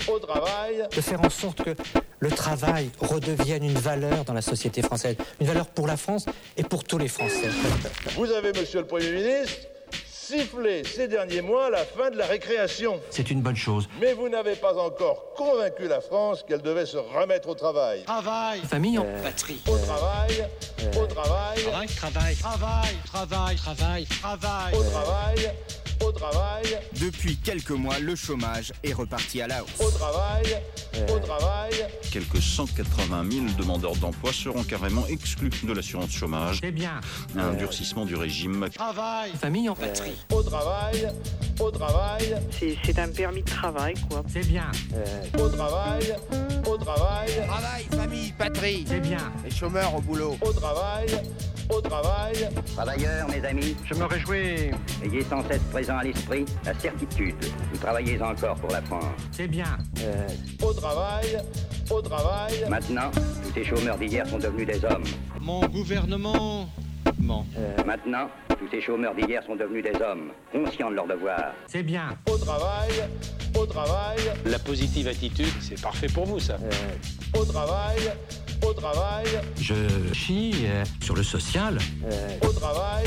au travail. de faire en sorte que le travail redevienne une valeur dans la société française, une valeur pour la France et pour tous les Français. Vous avez, monsieur le Premier ministre, sifflé ces derniers mois la fin de la récréation. C'est une bonne chose. Mais vous n'avez pas encore convaincu la France qu'elle devait se remettre au travail. Travail. Famille, en Patrie. Au travail, au travail, travail, travail. Travail. Travail. Travail. Travail. au travail, au travail, Depuis quelques mois, le chômage est reparti à la hausse. au travail, au travail. Quelques 180 000 demandeurs d'emploi seront carrément exclus de l'assurance chômage. C'est bien. Un durcissement du régime. Travail. Famille, en patrie. Au travail, au travail, C'est un permis de travail, quoi. C'est bien. au travail, au travail, Travail. Famille. Patrie. C'est bien. Les chômeurs au boulot. au travail, au travail, Travailleurs, mes amis, Je me réjouis. ayez sans cesse présent à l'esprit la certitude. Vous travaillez encore pour la France. C'est bien. au travail, au travail, Maintenant, tous ces chômeurs d'hier sont devenus des hommes. Mon gouvernement. Ment. Maintenant, tous ces chômeurs d'hier sont devenus des hommes, conscients de leurs devoirs. C'est bien. au travail, au travail, La positive attitude, c'est parfait pour vous, ça. au travail, au travail, Je chie euh, sur le social. au travail,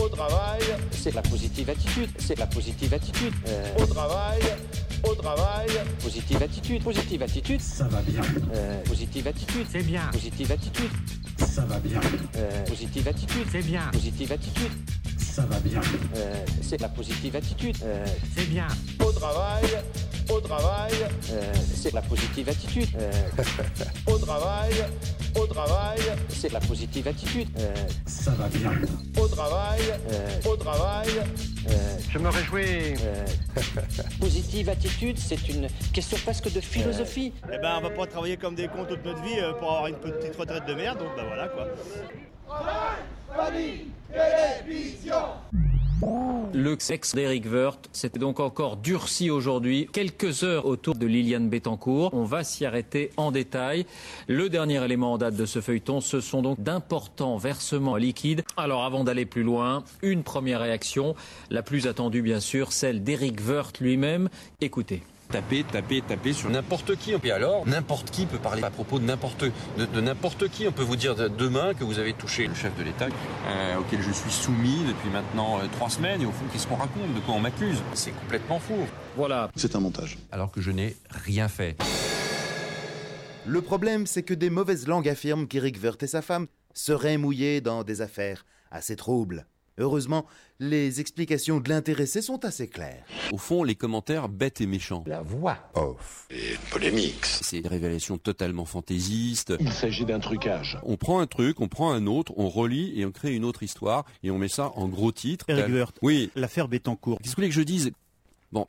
au travail, C'est la positive attitude. C'est la positive attitude. au travail, au travail, Positive attitude. Positive attitude. Ça va bien. Positive attitude. C'est bien. Positive attitude. Ça va bien. Positive attitude. C'est bien. Positive attitude. Ça va bien. C'est la positive attitude. C'est bien. au travail, au travail, C'est la positive attitude. au travail, au travail, C'est la positive attitude. Ça va bien. au travail, au travail, Je me réjouis. Positive attitude, c'est une question presque de philosophie. Eh ben, on va pas travailler comme des cons toute notre vie euh, pour avoir une petite retraite de merde, donc bah voilà quoi. famille, télévision. Le sexe d'Éric Woerth s'était donc encore durci aujourd'hui. Quelques heures autour de Liliane Bettencourt. On va s'y arrêter en détail. Le dernier élément en date de ce feuilleton, ce sont donc d'importants versements liquides. Alors avant d'aller plus loin, une première réaction, la plus attendue bien sûr, celle d'Éric Woerth lui-même. Écoutez. Taper, taper, taper sur n'importe qui. Et alors, n'importe qui peut parler à propos de n'importe de, de n'importe qui. On peut vous dire de- demain que vous avez touché le chef de l'État euh, auquel je suis soumis depuis maintenant euh, trois semaines. Et au fond, qu'est-ce qu'on raconte De quoi on m'accuse? C'est complètement fou. Voilà. C'est un montage. Alors que je n'ai rien fait. Le problème, c'est que des mauvaises langues affirment qu'Éric Woerth et sa femme seraient mouillés dans des affaires assez troubles. Heureusement, les explications de l'intéressé sont assez claires. Au fond, les commentaires bêtes et méchants. La voix. Off. Et polémique. C'est des révélations totalement fantaisistes. Il s'agit d'un trucage. On prend un truc, on prend un autre, on relie et on crée une autre histoire et on met ça en gros titre. Eric Oui. l'affaire Bettencourt. Qu'est-ce que vous voulez que je dise? Bon,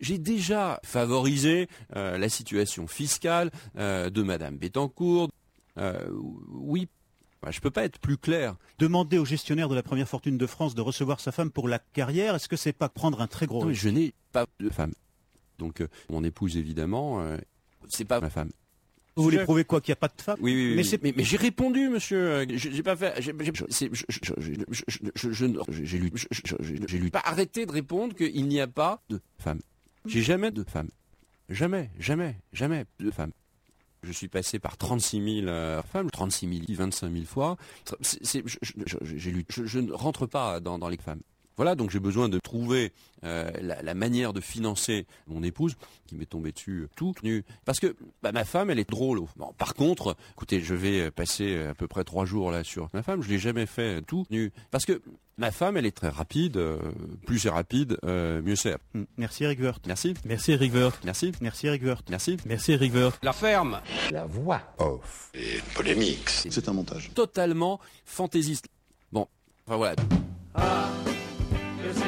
j'ai déjà favorisé euh, la situation fiscale euh, de Madame Bettencourt. Euh, oui, bah, je peux pas être plus clair. Demander au gestionnaire de la première fortune de France de recevoir sa femme pour la carrière, est-ce que c'est pas prendre un très gros Non, je n'ai pas de femme. Donc euh, mon épouse évidemment, euh, c'est pas ma femme. Vous voulez prouver quoi qu'il n'y a pas de femme Oui, oui, oui. Mais j'ai répondu, monsieur. Euh, J'ai pas fait. j'ai- lu. lu. Pas arrêter de répondre qu'il n'y a pas de femme. J'ai jamais de femme. Jamais, jamais, jamais de femme. Je suis passé par 36 000 euh, femmes, 36 000, 25 000 fois. Je- ne rentre pas dans les femmes. Voilà, donc j'ai besoin de trouver euh, la, la manière de financer mon épouse, qui m'est tombée dessus euh, tout nu. Parce que bah, ma femme, elle est drôle. Bon, par contre, écoutez, je vais euh, passer à peu près trois jours là sur ma femme. Je l'ai jamais fait tout nu. Parce que ma femme, elle est très rapide. euh, plus c'est rapide, euh, mieux c'est. Hmm, Merci Eric. Merci. Merci Eric. Merci. Merci Eric. Merci. Merci Eric. La ferme. La voix. Off. Et polémique. C'est un montage. Totalement fantaisiste. Bon, enfin voilà. Ah,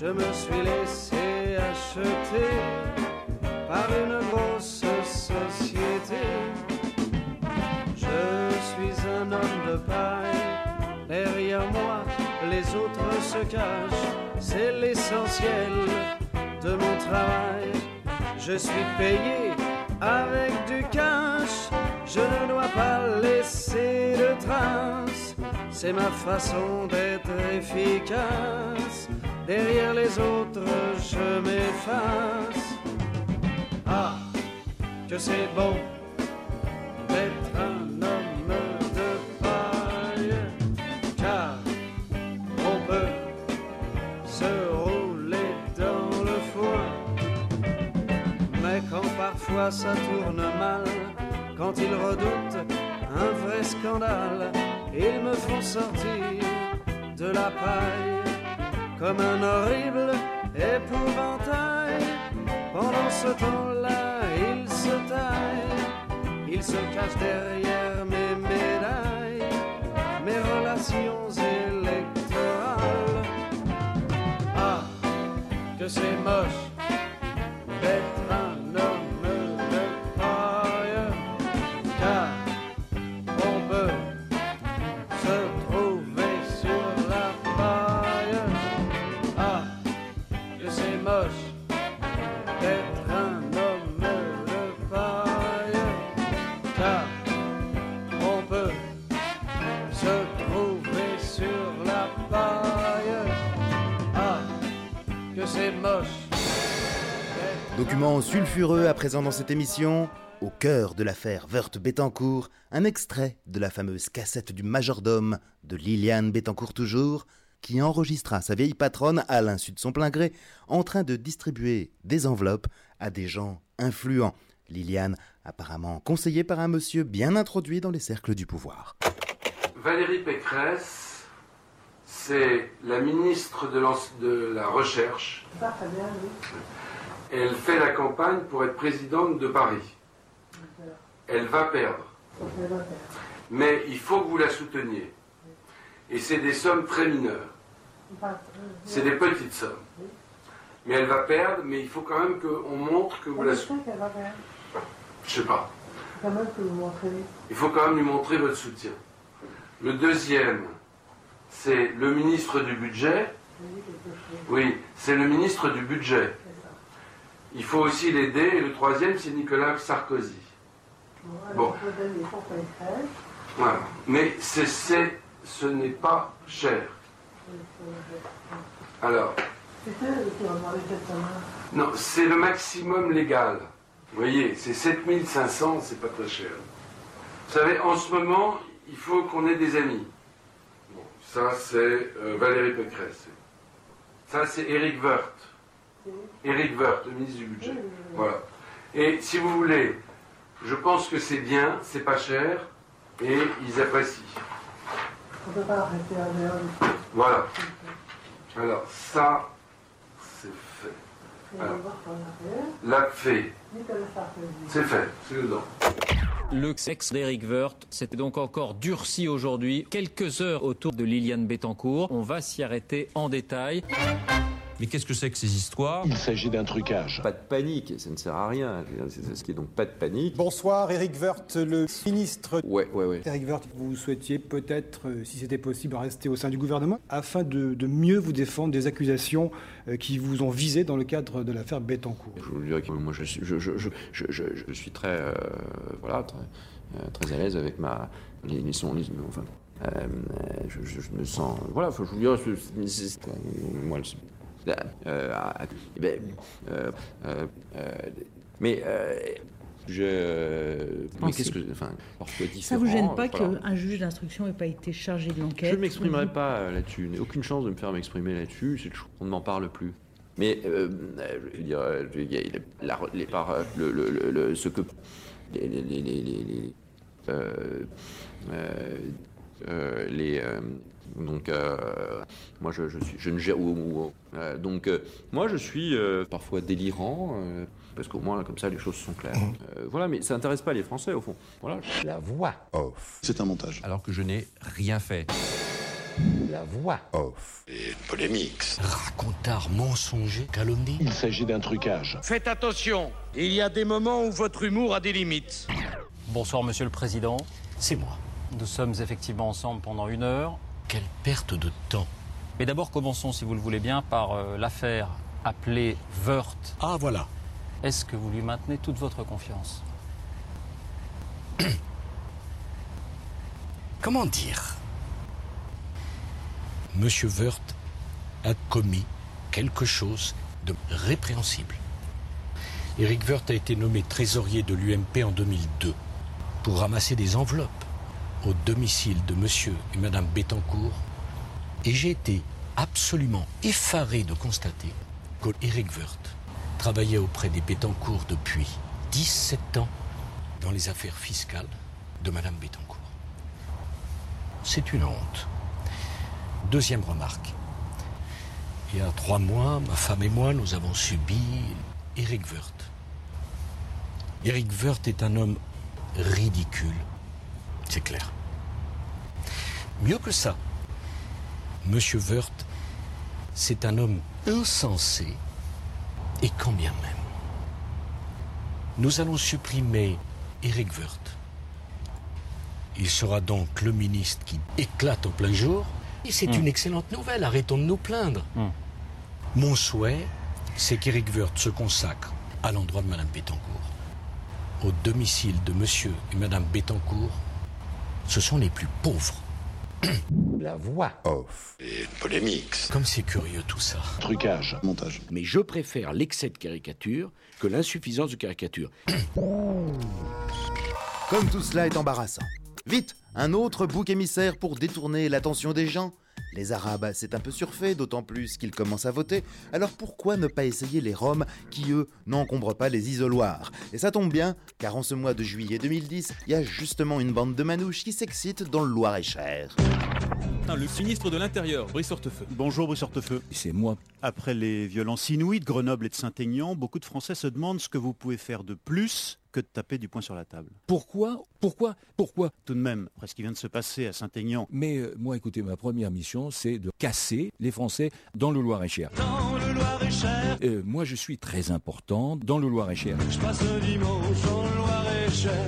Je me suis laissé acheter par une grosse société. Je suis un homme de paille, derrière moi les autres se cachent, c'est l'essentiel de mon travail. Je suis payé avec du cash, je ne dois pas laisser de traces, c'est ma façon d'être efficace. Derrière les autres, je m'efface. Ah, que c'est bon d'être un homme de paille, car on peut se rouler dans le foin. Mais quand parfois ça tourne mal, quand ils redoutent un vrai scandale, ils me font sortir de la paille comme un horrible épouvantail. Pendant ce temps-là, ils se taillent, ils se cachent derrière mes médailles, mes relations électorales. Ah, que c'est moche Sulfureux à présent dans cette émission. Au cœur de l'affaire Wörth Bettencourt, un extrait de la fameuse cassette du majordome de Liliane Bettencourt toujours, qui enregistra sa vieille patronne à l'insu de son plein gré en train de distribuer des enveloppes à des gens influents. Liliane, apparemment conseillée par un monsieur bien introduit dans les cercles du pouvoir. Valérie Pécresse, c'est la ministre de la Recherche. Elle fait la campagne pour être présidente de Paris. Elle va perdre. Mais il faut que vous la souteniez. Et c'est des sommes très mineures. C'est des petites sommes. Mais elle va perdre, mais il faut quand même qu'on montre que vous la soutenez. Je sais pas. Il faut quand même lui montrer votre soutien. Le deuxième, c'est le ministre du budget. Oui, c'est le ministre du budget. Il faut aussi l'aider. Et le troisième, c'est Nicolas Sarkozy. Bon. Voilà. Mais c'est, c'est- ce n'est pas cher. Alors, non, c'est le maximum légal. Vous voyez, c'est 7500, c'est pas très cher. Vous savez, en ce moment, il faut qu'on ait des amis. Bon, ça, c'est euh, Valérie Pécresse. Ça, c'est Éric Woerth. Éric Woerth, le ministre du Budget. Voilà. Et si vous voulez, je pense que c'est bien, c'est pas cher, et ils apprécient. On peut pas arrêter à l'heure. Voilà. Alors, ça, c'est fait. Et on Alors, va voir par l'arrière. la Sarkozy. C'est fait, c'est dedans. Le sexe d'Éric Woerth s'était donc encore durci aujourd'hui. Quelques heures autour de Liliane Bettencourt. On va s'y arrêter en détail. Mais qu'est-ce que c'est que ces histoires Il s'agit d'un trucage. Pas de panique, ça ne sert à rien. C'est ce qui est donc pas de panique. Bonsoir, Eric Woerth, le ministre. Ouais, ouais, ouais. Eric Woerth, vous souhaitiez peut-être, euh, si c'était possible, rester au sein du gouvernement afin de, de mieux vous défendre des accusations euh, qui vous ont visé dans le cadre de l'affaire Bettencourt. Je vous dirais que moi, je suis, je, je, je, je, je- je suis très, euh, voilà, très, euh, très à l'aise avec ma, les, les sons, les- enfin, euh, euh, je, je- je me sens, voilà, faut- je vous dirais, moi, euh, ah, eh ben, euh, euh, mais je, mais qu'est-ce que, enfin, Ça vous gêne pas qu'un juge d'instruction n'ait pas été chargé de l'enquête Je ne m'exprimerai pas là-dessus. Je n'ai aucune chance de me faire m'exprimer là-dessus. On ne m'en parle plus. Mais euh, je veux dire, je veux dire, il y a la- les par le, le, le, le- ce que les, les, les, euh, les euh, donc euh, moi je, je suis je ne gère ou, ou- euh, donc euh, moi je suis euh, parfois délirant euh, parce qu'au moins comme ça les choses sont claires. Euh, voilà, mais ça intéresse pas les Français au fond. Voilà. La voix off. C'est un montage. Alors que je n'ai rien fait. La voix off. Et polémique. Racontard mensonger, calomnie. Il s'agit d'un trucage. Faites attention, il y a des moments où votre humour a des limites. Bonsoir Monsieur le Président. C'est moi. Nous sommes effectivement ensemble pendant une heure. Quelle perte de temps. Mais d'abord commençons, si vous le voulez bien, par euh, l'affaire appelée Wörth. Ah voilà. Est-ce que vous lui maintenez toute votre confiance? Comment dire? Monsieur Wörth a commis quelque chose de répréhensible. Éric Woerth a été nommé trésorier de l'UMP en 2002 pour ramasser des enveloppes au domicile de monsieur et madame Bettencourt. Et j'ai été absolument effaré de constater que Éric Woerth travaillait auprès des Bettencourt depuis 17 ans dans les affaires fiscales de madame Bettencourt. C'est une honte. Deuxième remarque. Il y a trois mois, ma femme et moi, nous avons subi Eric Woerth. Eric Woerth est un homme ridicule. C'est clair. Mieux que ça, Monsieur Woerth, c'est un homme insensé, et quand bien même. Nous allons supprimer Eric Woerth. Il sera donc le ministre qui éclate en plein jour. Et c'est Hmm. une excellente nouvelle, arrêtons de nous plaindre. Hmm. Mon souhait, c'est qu'Éric Woerth se consacre à l'endroit de Madame Bettencourt. Au domicile de Monsieur et Madame Bettencourt, ce sont les plus pauvres. La voix off. Et polémique. Comme c'est curieux tout ça. Trucage. Montage. Mais je préfère l'excès de caricature que l'insuffisance de caricature. Comme tout cela est embarrassant. Vite, un autre bouc émissaire pour détourner l'attention des gens. Les Arabes, c'est un peu surfait, d'autant plus qu'ils commencent à voter. Alors pourquoi ne pas essayer les Roms qui, eux, n'encombrent pas les isoloirs? Et ça tombe bien, car en ce mois de juillet 2010, il y a justement une bande de manouches qui s'excite dans le Loir-et-Cher. Le ministre de l'Intérieur, Brice Hortefeux. Bonjour Brice Hortefeux. C'est moi. Après les violences inouïes de Grenoble et de Saint-Aignan, beaucoup de Français se demandent ce que vous pouvez faire de plus que de taper du poing sur la table. Pourquoi? Pourquoi? Pourquoi? Tout de même, après ce qui vient de se passer à Saint-Aignan. Mais euh, moi, écoutez, ma première mission, c'est de casser les Français dans le Loir-et-Cher. Dans le Loir-et-Cher, Euh, moi, je suis très important dans le Loir-et-Cher. je passe le dimanche dans le Loir-et-Cher.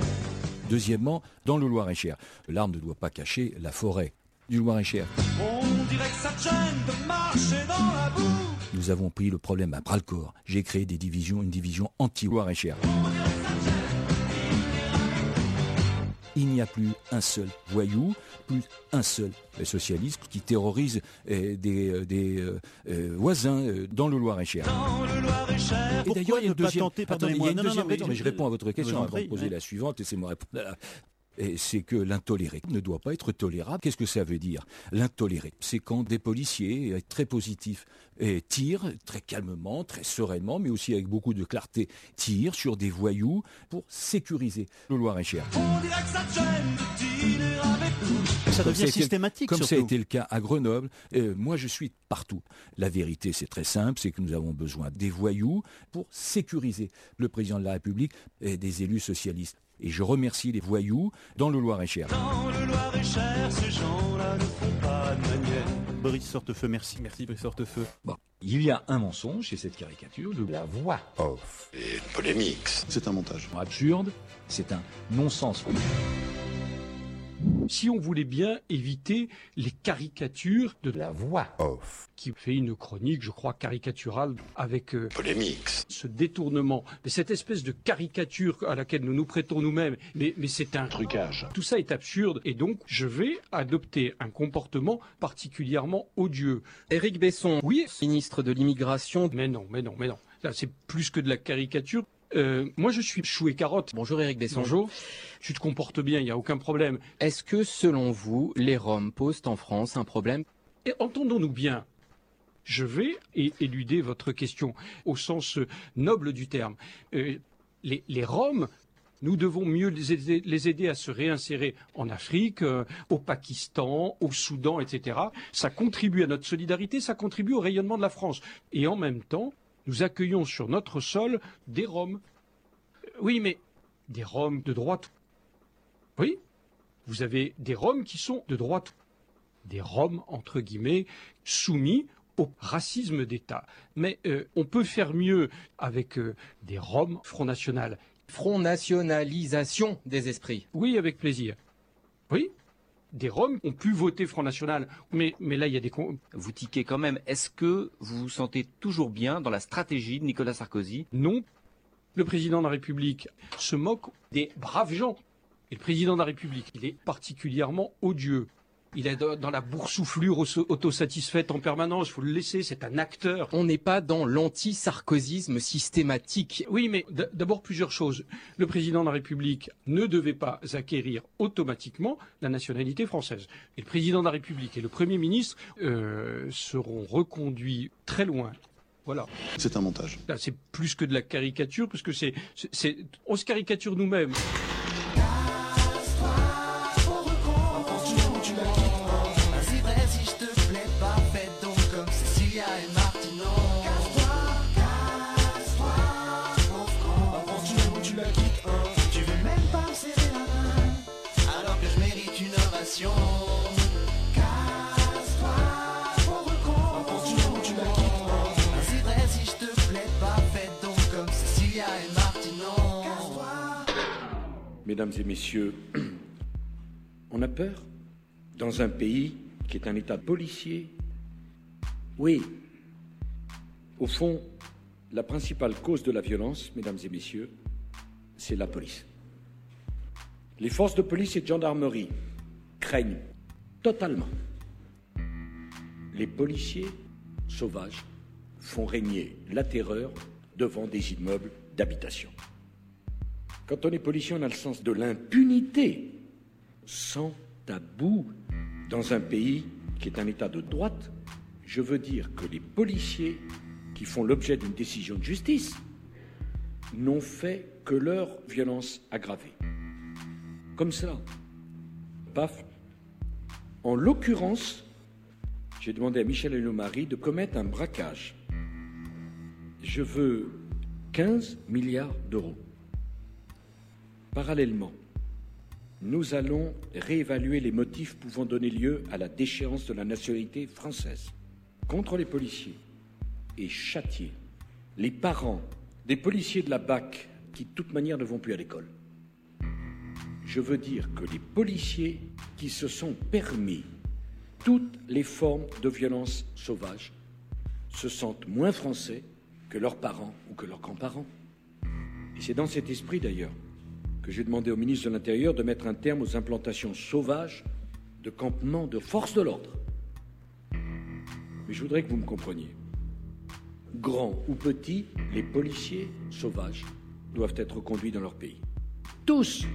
Deuxièmement, dans le Loir-et-Cher. L'arme ne doit pas cacher la forêt du Loir-et-Cher. On dirait que ça te gêne de marcher dans la boue. Nous avons pris le problème à bras le corps. J'ai créé des divisions, une division anti-Loir-et-Cher. Il n'y a plus un seul voyou, plus un seul socialiste qui terrorise euh, des, euh, des, euh, voisins dans le Loir-et-Cher. Et d'ailleurs, il y a ne une deuxième. Attendez, il y a une non, non, deuxième mais je réponds à votre question avant de poser ouais. la suivante, laissez-moi répondre. C'est que l'intoléré ne doit pas être tolérable. Qu'est-ce que ça veut dire? L'intoléré, c'est quand des policiers euh, très positifs euh, tirent très calmement, très sereinement, mais aussi avec beaucoup de clarté, tirent sur des voyous pour sécuriser le Loir-et-Cher. On dirait que ça te gêne de dîner avec nous. Ça Comme devient systématique Comme ça a été le cas à Grenoble, euh, moi je suis partout. La vérité c'est très simple, c'est que nous avons besoin des voyous pour sécuriser le président de la République et des élus socialistes. Et je remercie les voyous dans le Loir-et-Cher. Dans le Loir-et-Cher, ces gens-là ne font pas de manière. Brice Hortefeux, merci. Merci Brice Hortefeux. Bon, il y a un mensonge chez cette caricature. De... La voix off. Et polémique. C'est un montage. Absurde, c'est un non-sens. Si on voulait bien éviter les caricatures de La voix off. qui fait une chronique, je crois, caricaturale avec euh, Polémique. ce détournement, mais cette espèce de caricature à laquelle nous nous prêtons nous-mêmes, mais, mais c'est un Trucage. Tout ça est absurde et donc je vais adopter un comportement particulièrement odieux. Éric Besson, Oui, ministre de l'immigration. mais non, mais non, mais non. Là, c'est plus que de la caricature. Euh, moi, je suis chou et carotte. Bonjour Éric Besson. Bonjour. Tu te comportes bien, il n'y a aucun problème. Est-ce que, selon vous, les Roms posent en France un problème? Et entendons-nous bien. Je vais éluder votre question au sens euh, noble du terme. Euh, les, les Roms Nous devons mieux les aider, les aider à se réinsérer en Afrique, euh, au Pakistan, au Soudan, etc. Ça contribue à notre solidarité, ça contribue au rayonnement de la France. Et en même temps, nous accueillons sur notre sol des Roms. Euh, Oui, mais des Roms de droite. Oui, vous avez des Roms qui sont de droite. Des Roms, entre guillemets, soumis au racisme d'État. Mais euh, on peut faire mieux avec euh, des Roms Front National. Front nationalisation des esprits. Oui, avec plaisir. Oui, des Roms ont pu voter Front National. Mais, mais là, il y a des... Vous tiquez quand même. Est-ce que vous vous sentez toujours bien dans la stratégie de Nicolas Sarkozy? Non. Le président de la République se moque des braves gens. Et le président de la République, il est particulièrement odieux. Il est dans la boursouflure auto- autosatisfaite en permanence. Il faut le laisser, c'est un acteur. On n'est pas dans l'anti-sarkozisme systématique. Oui, mais d'abord plusieurs choses. Le président de la République ne devait pas acquérir automatiquement la nationalité française. Et le président de la République et le Premier ministre euh, seront reconduits très loin. Voilà. C'est un montage. C'est plus que de la caricature, parce que c'est, on se caricature nous-mêmes. Mesdames et messieurs, on a peur dans un pays qui est un État policier Oui. Au fond, la principale cause de la violence, mesdames et messieurs, c'est la police. Les forces de police et de gendarmerie craignent totalement. Les policiers sauvages font régner la terreur devant des immeubles d'habitation. Quand on est policier, on a le sens de l'impunité, sans tabou, dans un pays qui est un État de droite. Je veux dire que les policiers qui font l'objet d'une décision de justice n'ont fait que leur violence aggravée. Comme ça. Paf. En l'occurrence, j'ai demandé à Michel Hélomari de commettre un braquage. Je veux 15 milliards d'euros. Parallèlement, nous allons réévaluer les motifs pouvant donner lieu à la déchéance de la nationalité française contre les policiers et châtier les parents des policiers de la BAC qui, de toute manière, ne vont plus à l'école. Je veux dire que les policiers qui se sont permis toutes les formes de violence sauvage se sentent moins français que leurs parents ou que leurs grands-parents. Et c'est dans cet esprit, d'ailleurs, que j'ai demandé au ministre de l'Intérieur de mettre un terme aux implantations sauvages de campements de forces de l'ordre. Mais je voudrais que vous me compreniez. Grands ou petits, les policiers sauvages doivent être conduits dans leur pays. Tous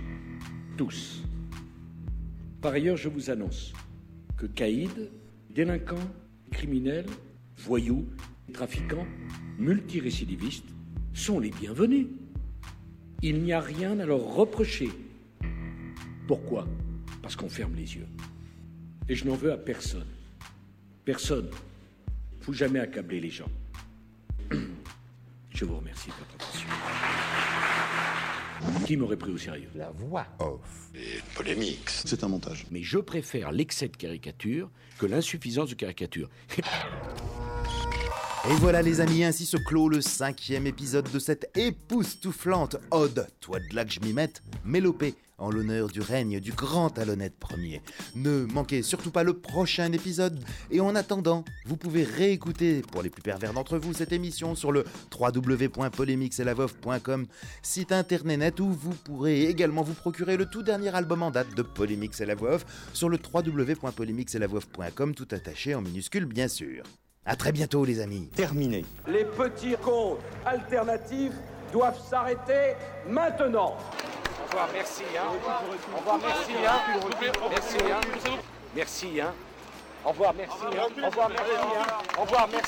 Tous. Par ailleurs, je vous annonce que caïds, délinquants, criminels, voyous, trafiquants, multirécidivistes sont les bienvenus. Il n'y a rien à leur reprocher. Pourquoi? Parce qu'on ferme les yeux. Et je n'en veux à personne. Personne. Faut jamais accabler les gens. Je vous remercie de votre attention. Qui m'aurait pris au sérieux? La voix off. Et polémique. C'est un montage. Mais je préfère l'excès de caricature que l'insuffisance de caricature. Et voilà les amis, ainsi se clôt le cinquième épisode de cette époustouflante ode, toi de là que je m'y mette, mélopée en l'honneur du règne du grand talonnette premier. Ne manquez surtout pas le prochain épisode, et en attendant, vous pouvez réécouter, pour les plus pervers d'entre vous, cette émission sur le www.polémixelavov.com, site internet où vous pourrez également vous procurer le tout dernier album en date de Polémix et la sur le www.polémixelavov.com, tout attaché en minuscule bien sûr. À très bientôt les amis. Terminé. Les petits comptes alternatifs doivent s'arrêter maintenant. Au revoir, merci. Hein. Au revoir, merci. Hein. Merci. Hein. Merci. Hein. Au revoir, merci. Au revoir, merci. Au revoir, merci.